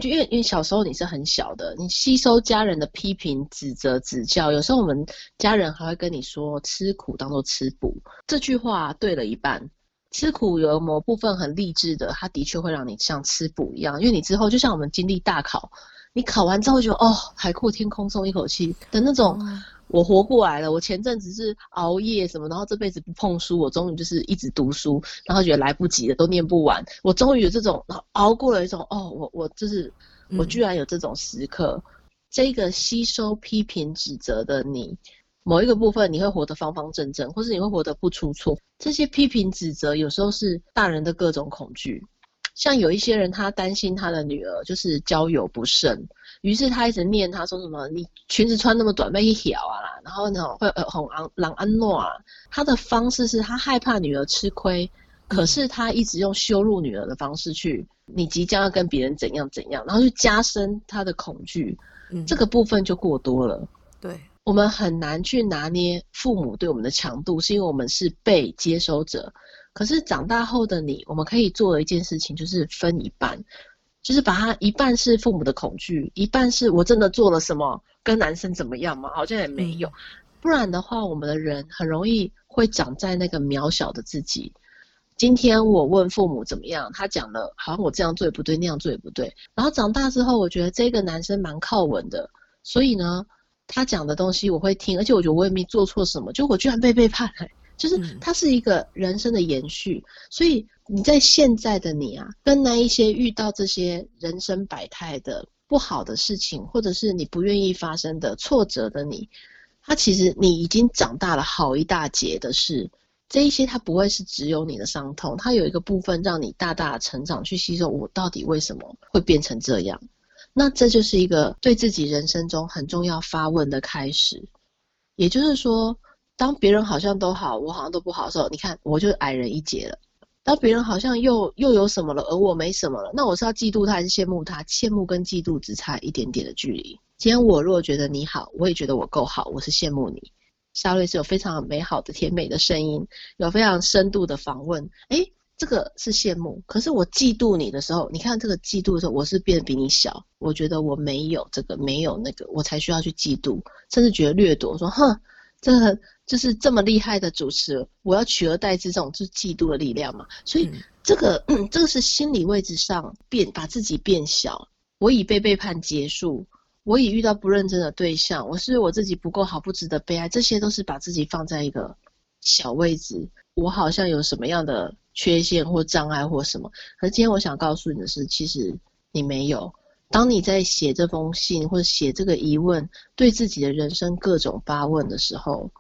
就因为因为小时候你是很小的，你吸收家人的批评、指责、指教，有时候我们家人还会跟你说“吃苦当做吃补”，这句话对了一半。吃苦有某部分很励志的，它的确会让你像吃补一样，因为你之后就像我们经历大考，你考完之后就哦，海阔天空，松一口气的那种。嗯我活过来了，我前阵子是熬夜什么，然后这辈子不碰书，我终于就是一直读书，然后觉得来不及了，都念不完，我终于有这种熬过了一种哦，我我就是我居然有这种时刻，嗯、这个吸收批评指责的你，某一个部分你会活得方方正正，或是你会活得不出错，这些批评指责有时候是大人的各种恐惧。像有一些人，他担心他的女儿就是交友不慎，于是他一直念他说什么：“你裙子穿那么短，被一条啊啦。”然后呢，会呃很昂朗安诺啊。他的方式是他害怕女儿吃亏，可是他一直用羞辱女儿的方式去，你即将要跟别人怎样怎样，然后去加深他的恐惧。嗯，这个部分就过多了。对，我们很难去拿捏父母对我们的强度，是因为我们是被接收者。可是长大后的你，我们可以做的一件事情就是分一半，就是把它一半是父母的恐惧，一半是我真的做了什么跟男生怎么样嘛？好像也没有。不然的话，我们的人很容易会长在那个渺小的自己。今天我问父母怎么样，他讲了，好像我这样做也不对，那样做也不对。然后长大之后，我觉得这个男生蛮靠稳的，所以呢，他讲的东西我会听，而且我觉得我也没做错什么，就我居然被背叛了。就是它是一个人生的延续，所以你在现在的你啊，跟那一些遇到这些人生百态的不好的事情，或者是你不愿意发生的挫折的你，它其实你已经长大了好一大截的事。这一些它不会是只有你的伤痛，它有一个部分让你大大的成长，去吸收我到底为什么会变成这样。那这就是一个对自己人生中很重要发问的开始，也就是说。当别人好像都好，我好像都不好的时候，你看我就矮人一截了。当别人好像又又有什么了，而我没什么了，那我是要嫉妒他还是羡慕他？羡慕跟嫉妒只差一点点的距离。今天我如果觉得你好，我也觉得我够好，我是羡慕你。莎瑞是有非常美好的甜美的声音，有非常深度的访问。诶，这个是羡慕。可是我嫉妒你的时候，你看这个嫉妒的时候，我是变得比你小。我觉得我没有这个，没有那个，我才需要去嫉妒，甚至觉得掠夺。说哼。这个就是这么厉害的主持，我要取而代之，这种就是嫉妒的力量嘛。所以这个、嗯、这个是心理位置上变，把自己变小。我已被背叛结束，我已遇到不认真的对象，我是我自己不够好，不值得被爱，这些都是把自己放在一个小位置。我好像有什么样的缺陷或障碍或什么。可是今天我想告诉你的是，其实你没有。当你在写这封信或者写这个疑问，对自己的人生各种发问的时候，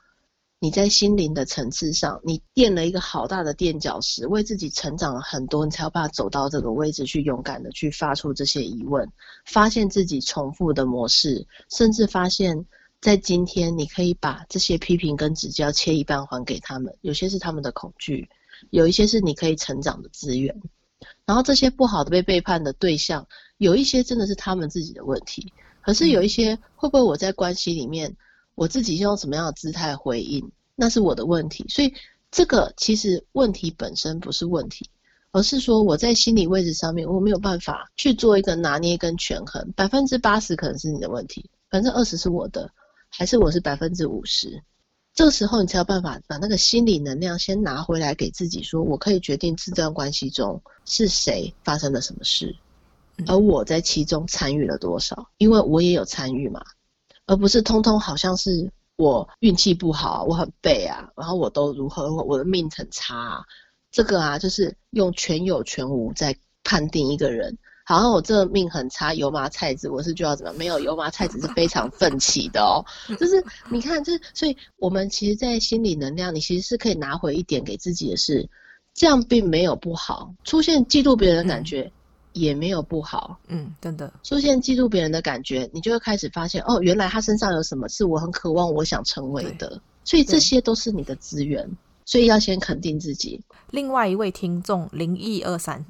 你在心灵的层次上，你垫了一个好大的垫脚石，为自己成长了很多，你才有办法走到这个位置，去勇敢的去发出这些疑问，发现自己重复的模式，甚至发现，在今天你可以把这些批评跟指教切一半还给他们，有些是他们的恐惧，有一些是你可以成长的资源。然后这些不好的被背叛的对象，有一些真的是他们自己的问题，可是有一些会不会我在关系里面，我自己用什么样的姿态回应，那是我的问题。所以这个其实问题本身不是问题，而是说我在心理位置上面我没有办法去做一个拿捏跟权衡，百分之八十可能是你的问题，百分之二十是我的，还是我是百分之五十？这个时候，你才有办法把那个心理能量先拿回来，给自己说：“我可以决定这段关系中是谁发生了什么事，而我在其中参与了多少，因为我也有参与嘛，而不是通通好像是我运气不好，我很背啊，然后我都如何，我的命很差啊。这个啊，就是用全有全无在判定一个人，好像我这命很差，油麻菜籽我是就要怎么样？没有油麻菜籽是非常奋起的哦。就是你看，就是所以我们其实，在心理能量，你其实是可以拿回一点给自己的是，这样并没有不好。出现嫉妒别人的感觉也没有不好。嗯，真的，出现嫉妒别人的感觉，你就会开始发现哦，原来他身上有什么是我很渴望、我想成为的。所以这些都是你的资源，所以要先肯定自己。另外一位听众零一二三，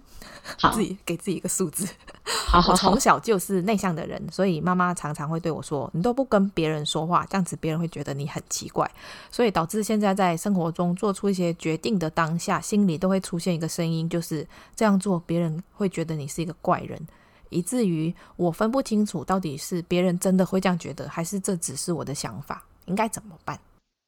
好，自己给自己一个数字。好，好，好，我从小就是内向的人，所以妈妈常常会对我说：“你都不跟别人说话，这样子别人会觉得你很奇怪。”所以导致现在在生活中做出一些决定的当下，心里都会出现一个声音，就是这样做别人会觉得你是一个怪人，以至于我分不清楚到底是别人真的会这样觉得，还是这只是我的想法，应该怎么办？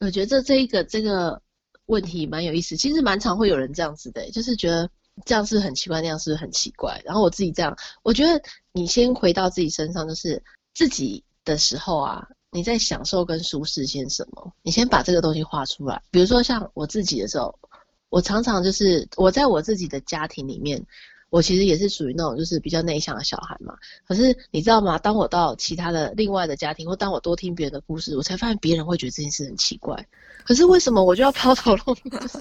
我觉得这一个这个问题蛮有意思，其实蛮常会有人这样子的，就是觉得这样是很奇怪，那样是很奇怪。然后我自己这样，我觉得你先回到自己身上，就是自己的时候啊，你在享受跟舒适些什么？你先把这个东西画出来。比如说像我自己的时候，我常常就是我在我自己的家庭里面。我其实也是属于那种就是比较内向的小孩嘛，可是你知道吗？当我到其他的另外的家庭，或当我多听别人的故事，我才发现别人会觉得这件事很奇怪。可是为什么我就要抛头露面？就是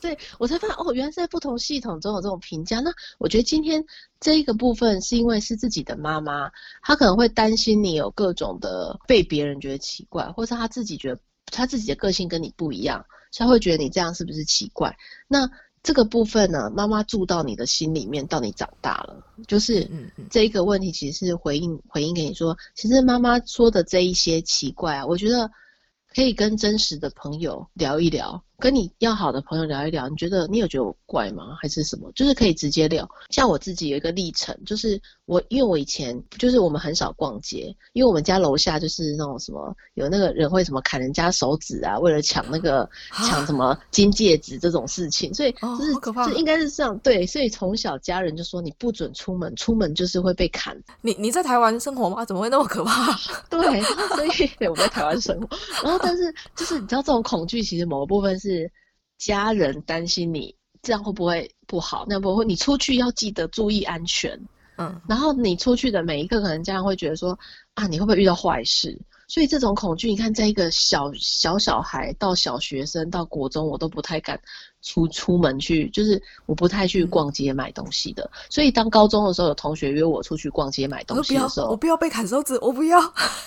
对，我才发现哦，原来在不同系统中有这种评价。那我觉得今天这一个部分是因为是自己的妈妈，她可能会担心你有各种的被别人觉得奇怪，或是她自己觉得她自己的个性跟你不一样，所以她会觉得你这样是不是奇怪？那。这个部分呢，妈妈住到你的心里面，到你长大了，就是这一个问题，其实是回应回应给你说，其实妈妈说的这一些奇怪啊，我觉得可以跟真实的朋友聊一聊。跟你要好的朋友聊一聊，你觉得你有觉得我怪吗？还是什么？就是可以直接聊。像我自己有一个历程，就是我因为我以前就是我们很少逛街，因为我们家楼下就是那种什么有那个人会什么砍人家手指啊，为了抢那个抢什么金戒指这种事情，所以就是就应该是这样对。所以从小家人就说你不准出门，出门就是会被砍。你你在台湾生活吗？怎么会那么可怕？对，所以 我在台湾生活，然后但是就是你知道这种恐惧其实某个部分是。是家人担心你这样会不会不好？那不会，你出去要记得注意安全。嗯，然后你出去的每一个，可能家人会觉得说啊，你会不会遇到坏事？所以这种恐惧，你看，在一个小小小孩到小学生到国中，我都不太敢出出门去，就是我不太去逛街买东西的。所以当高中的时候，有同学约我出去逛街买东西的时候，我不要，我不要被砍手指，我不要。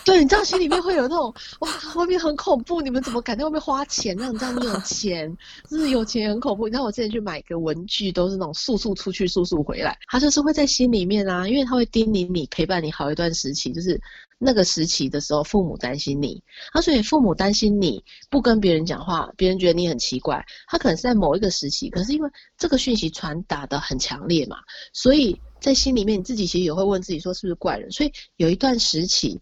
对，你知道心里面会有那种哇，外面很恐怖，你们怎么敢在外面花钱？让你知道你有钱，就是有钱很恐怖。你知道我之前去买个文具，都是那种速速出去，速速回来。他就是会在心里面啊，因为他会叮咛你，陪伴你好一段时期，就是。那个时期的时候，父母担心你，他所以父母担心你不跟别人讲话，别人觉得你很奇怪。他可能是在某一个时期，可是因为这个讯息传达的很强烈嘛，所以在心里面你自己其实也会问自己说是不是怪人。所以有一段时期，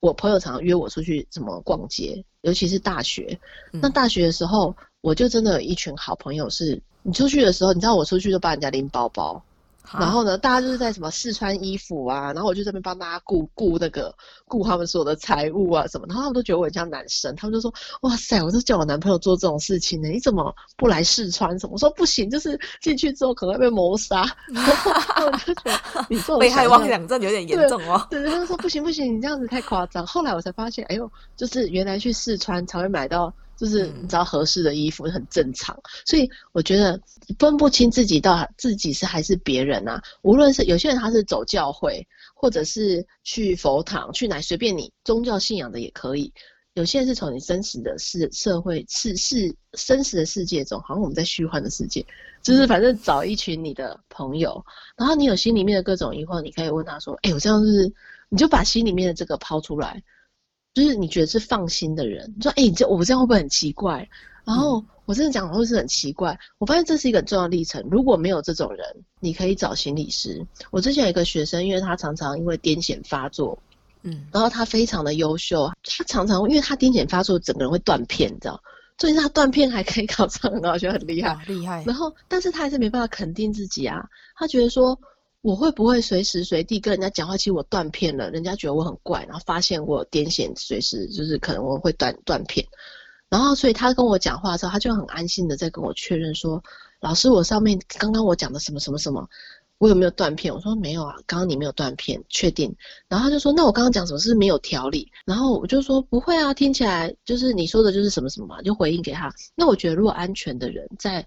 我朋友常常约我出去怎么逛街，尤其是大学。那大学的时候，我就真的有一群好朋友是，是你出去的时候，你知道我出去就帮人家拎包包。然后呢，大家就是在什么试穿衣服啊，然后我就在那边帮大家顾顾那个顾他们所有的财务啊什么，然后他们都觉得我很像男生，他们就说哇塞，我都叫我男朋友做这种事情呢，你怎么不来试穿什么？我说不行，就是进去之后可能会被谋杀。然后我就觉得 你做被害妄想症有点严重哦。对，他就说不行不行，你这样子太夸张。后来我才发现，哎呦，就是原来去试穿才会买到。就是你知道合适的衣服很正常，所以我觉得分不清自己到自己是还是别人啊。无论是有些人他是走教会，或者是去佛堂，去哪随便你宗教信仰的也可以。有些人是从你真实的世社会世世真实的世界中，好像我们在虚幻的世界，就是反正找一群你的朋友，然后你有心里面的各种疑惑，你可以问他说：“哎，我这样是？”你就把心里面的这个抛出来。就是你觉得是放心的人，你说哎、欸，这我这样会不会很奇怪？然后我真的讲会是很奇怪。我发现这是一个很重要的历程。如果没有这种人，你可以找心理师。我之前有一个学生，因为他常常因为癫痫发作，嗯，然后他非常的优秀，他常常因为他癫痫发作，整个人会断片，你知道？所以他断片还可以 考上很好，觉得很厉害，厉害。然后，但是他还是没办法肯定自己啊，他觉得说。我会不会随时随地跟人家讲话？其实我断片了，人家觉得我很怪，然后发现我癫痫，随时就是可能我会断断片。然后，所以他跟我讲话的时候，他就很安心的在跟我确认说：“老师，我上面刚刚我讲的什么什么什么，我有没有断片？我说没有啊，刚刚你没有断片，确定。然后他就说，那我刚刚讲什么是没有条理？然后我就说不会啊，听起来就是你说的就是什么什么嘛，就回应给他。那我觉得如果安全的人在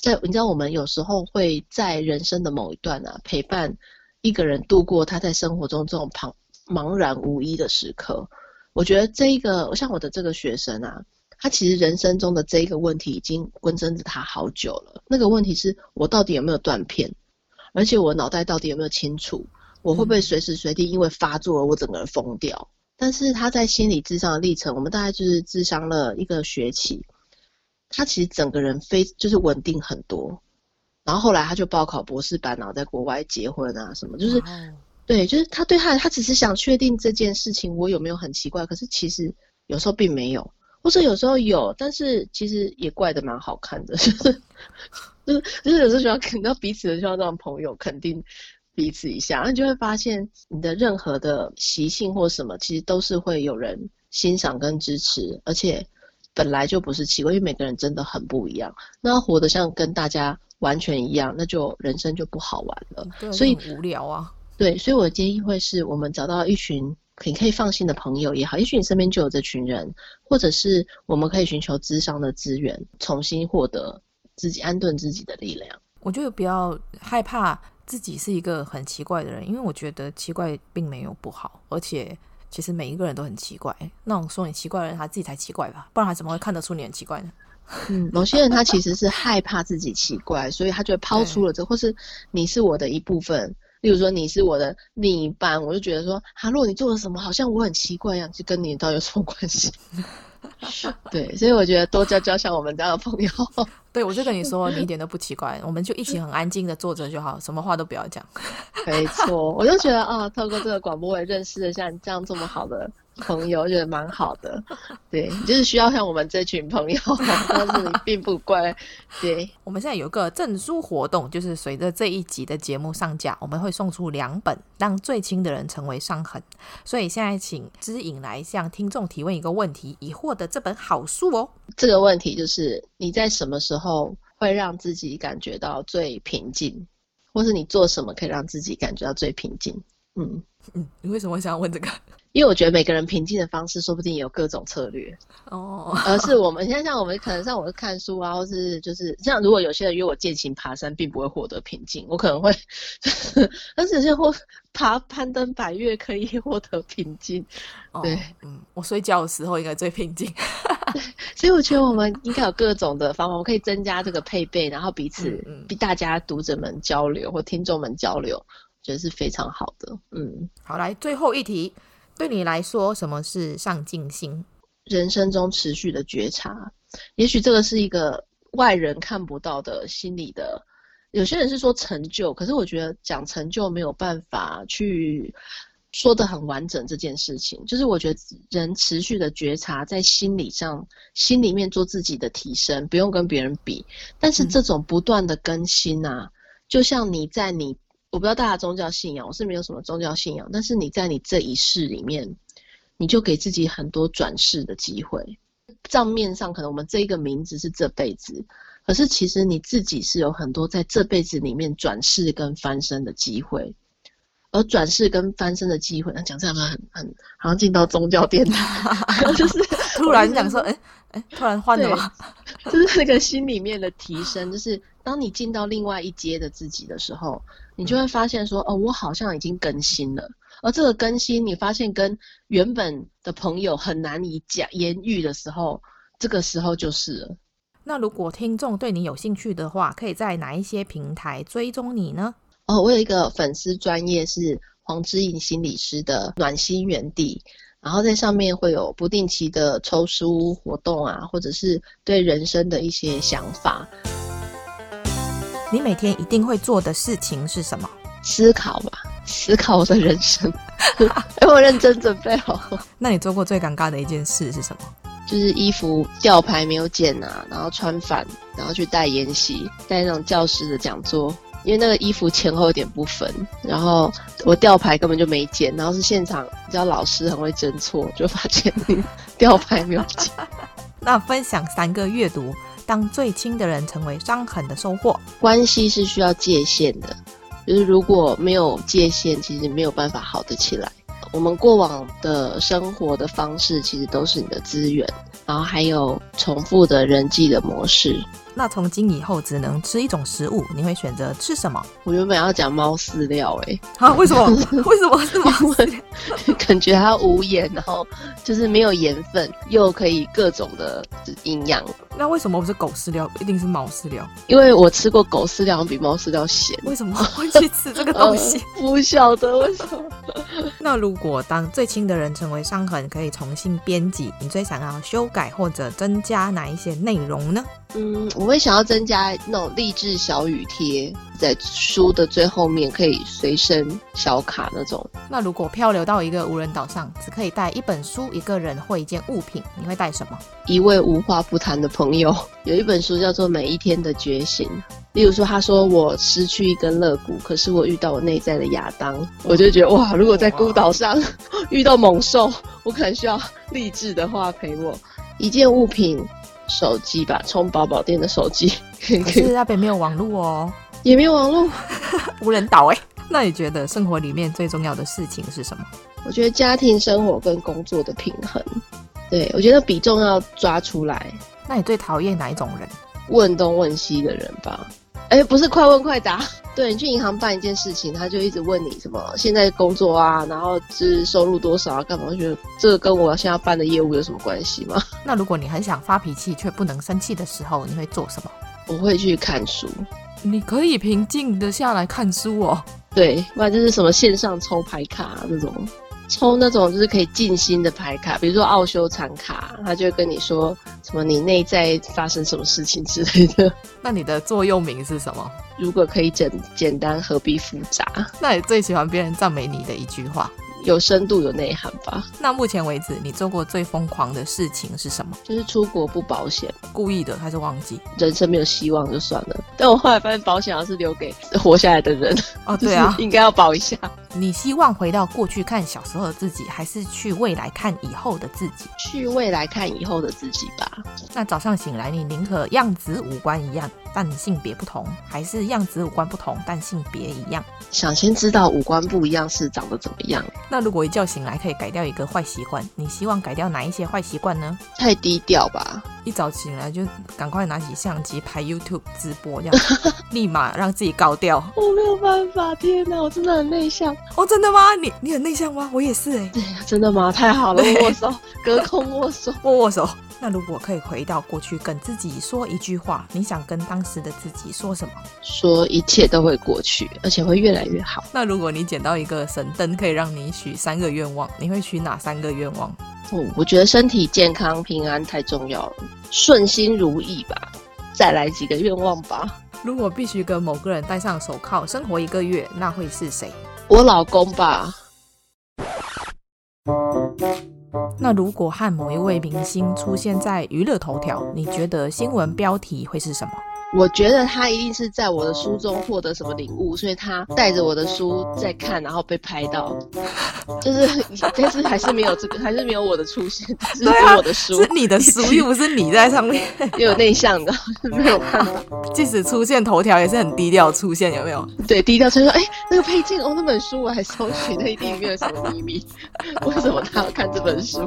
在，你知道我们有时候会在人生的某一段啊，陪伴一个人度过他在生活中这种茫茫然无依的时刻。我觉得这一个像我的这个学生啊。他其实人生中的这一个问题已经跟踪着他好久了。那个问题是我到底有没有断片，而且我脑袋到底有没有清楚？我会不会随时随地因为发作而我整个人疯掉？但是他在心理智商的历程，我们大概就是智商了一个学期，他其实整个人非就是稳定很多。然后后来他就报考博士班，然后在国外结婚啊什么，就是对，就是他对他他只是想确定这件事情我有没有很奇怪，可是其实有时候并没有。或者有时候有，但是其实也怪的蛮好看的，就是就是就是有时候需要肯定彼此的，需要让朋友肯定彼此一下，那你就会发现你的任何的习性或什么，其实都是会有人欣赏跟支持，而且本来就不是奇怪，因为每个人真的很不一样。那活得像跟大家完全一样，那就人生就不好玩了。对，所以无聊啊。对，所以我的建议会是我们找到一群。你可以放心的朋友也好，也许你身边就有这群人，或者是我们可以寻求智商的资源，重新获得自己安顿自己的力量。我觉得不要害怕自己是一个很奇怪的人，因为我觉得奇怪并没有不好，而且其实每一个人都很奇怪。那种说你奇怪的人，他自己才奇怪吧？不然他怎么会看得出你很奇怪呢？嗯，某些人他其实是害怕自己奇怪，所以他就抛出了这，或是你是我的一部分。例如说你是我的另一半，我就觉得说，哈，如果你做了什么，好像我很奇怪一样，就跟你到底有什么关系？对，所以我觉得多交交像我们这样的朋友。对，我就跟你说，你一点都不奇怪，我们就一起很安静的坐着就好，什么话都不要讲。没错，我就觉得啊，透过这个广播，我也认识了像你这样这么好的。朋友觉得蛮好的，对，就是需要像我们这群朋友，但是你并不乖。对，我们现在有个证书活动，就是随着这一集的节目上架，我们会送出两本《让最亲的人成为伤痕》。所以现在请知影来向听众提问一个问题，以获得这本好书哦。这个问题就是你在什么时候会让自己感觉到最平静，或是你做什么可以让自己感觉到最平静？嗯嗯，你为什么会想要问这个？因为我觉得每个人平静的方式，说不定也有各种策略哦。而是 我们现在像我们可能像我是看书啊，或是就是像如果有些人约我践行爬山，并不会获得平静，我可能会，但是有些或爬攀登百越可以获得平静。对、哦，嗯，我睡觉的时候应该最平静。所以我觉得我们应该有各种的方法，我们可以增加这个配备，然后彼此比大家读者们交流或听众们交流，觉得是非常好的。嗯，好，来最后一题。对你来说，什么是上进心？人生中持续的觉察，也许这个是一个外人看不到的心理的。有些人是说成就，可是我觉得讲成就没有办法去说的很完整。这件事情，就是我觉得人持续的觉察，在心理上、心里面做自己的提升，不用跟别人比。但是这种不断的更新啊，嗯、就像你在你。我不知道大家宗教信仰，我是没有什么宗教信仰。但是你在你这一世里面，你就给自己很多转世的机会。账面上可能我们这一个名字是这辈子，可是其实你自己是有很多在这辈子里面转世跟翻身的机会。而转世跟翻身的机会，那讲这样很很好像进到宗教殿堂，就是 突然讲说，哎哎、欸欸，突然换了吗？就是那个心里面的提升，就是当你进到另外一阶的自己的时候。你就会发现说，哦，我好像已经更新了，而这个更新，你发现跟原本的朋友很难以讲言喻的时候，这个时候就是了。那如果听众对你有兴趣的话，可以在哪一些平台追踪你呢？哦，我有一个粉丝专业是黄之颖心理师的暖心园地，然后在上面会有不定期的抽书活动啊，或者是对人生的一些想法。你每天一定会做的事情是什么？思考吧，思考我的人生。哎，我认真准备好。那你做过最尴尬的一件事是什么？就是衣服吊牌没有剪啊，然后穿反，然后去带研习，带那种教师的讲座，因为那个衣服前后有点不分，然后我吊牌根本就没剪，然后是现场，你知道老师很会侦错，就发现吊牌没有剪。那分享三个阅读。当最亲的人成为伤痕的收获，关系是需要界限的。就是如果没有界限，其实没有办法好得起来。我们过往的生活的方式，其实都是你的资源，然后还有重复的人际的模式。那从今以后只能吃一种食物，你会选择吃什么？我原本要讲猫饲料，哎，啊，为什么？为什么是猫饲料？感觉它无盐，然后就是没有盐分，又可以各种的营养。那为什么不是狗饲料，一定是猫饲料？因为我吃过狗饲料，比猫饲料咸。为什么 会去吃这个东西？呃、不晓得为什么。那如果当最亲的人成为伤痕，可以重新编辑，你最想要修改或者增加哪一些内容呢？嗯，我会想要增加那种励志小语贴，在书的最后面可以随身小卡那种。那如果漂流到一个无人岛上，只可以带一本书、一个人或一件物品，你会带什么？一位无话不谈的朋友。有一本书叫做《每一天的觉醒》，例如说，他说我失去一根肋骨，可是我遇到我内在的亚当，我就觉得哇，如果在孤岛上 遇到猛兽，我可能需要励志的话陪我。一件物品。手机吧，充宝宝店的手机。可是那边没有网络哦，也没有网络，无人岛哎。那你觉得生活里面最重要的事情是什么？我觉得家庭生活跟工作的平衡。对，我觉得比重要抓出来。那你最讨厌哪一种人？问东问西的人吧。哎，不是快问快答。对，你去银行办一件事情，他就一直问你什么现在工作啊，然后是收入多少啊，干嘛？我觉得这个跟我现在要办的业务有什么关系吗？那如果你很想发脾气却不能生气的时候，你会做什么？我会去看书。你可以平静的下来看书哦。对，不然就是什么线上抽牌卡那种。抽那种就是可以静心的牌卡，比如说奥修禅卡，他就会跟你说什么你内在发生什么事情之类的。那你的座右铭是什么？如果可以简简单，何必复杂？那你最喜欢别人赞美你的一句话？有深度、有内涵吧。那目前为止，你做过最疯狂的事情是什么？就是出国不保险，故意的还是忘记？人生没有希望就算了。但我后来发现，保险还是留给活下来的人。哦，对啊，应该要保一下。你希望回到过去看小时候的自己，还是去未来看以后的自己？去未来看以后的自己吧。那早上醒来，你宁可样子五官一样，但性别不同，还是样子五官不同，但性别一样？想先知道五官不一样是长得怎么样。那如果一觉醒来可以改掉一个坏习惯，你希望改掉哪一些坏习惯呢？太低调吧。一早醒来就赶快拿起相机拍 YouTube 直播，这样 立马让自己高调。我没有办法，天哪，我真的很内向。哦，真的吗？你你很内向吗？我也是哎。对呀，真的吗？太好了，握手，隔空握手，握握手。那如果可以回到过去，跟自己说一句话，你想跟当时的自己说什么？说一切都会过去，而且会越来越好。那如果你捡到一个神灯，可以让你许三个愿望，你会许哪三个愿望？哦，我觉得身体健康、平安太重要了，顺心如意吧。再来几个愿望吧。如果必须跟某个人戴上手铐生活一个月，那会是谁？我老公吧。那如果和某一位明星出现在娱乐头条，你觉得新闻标题会是什么？我觉得他一定是在我的书中获得什么领悟，所以他带着我的书在看，然后被拍到，就是 但是还是没有这个，还是没有我的出现，是我的书，是你的书，又不是你在上面，又有内向的，没有办法。即使出现头条，也是很低调出现，有没有？对，低调出现说，哎、欸，那个配件哦，那本书我还搜寻，那一定里面有什么秘密？为什么他要看这本书？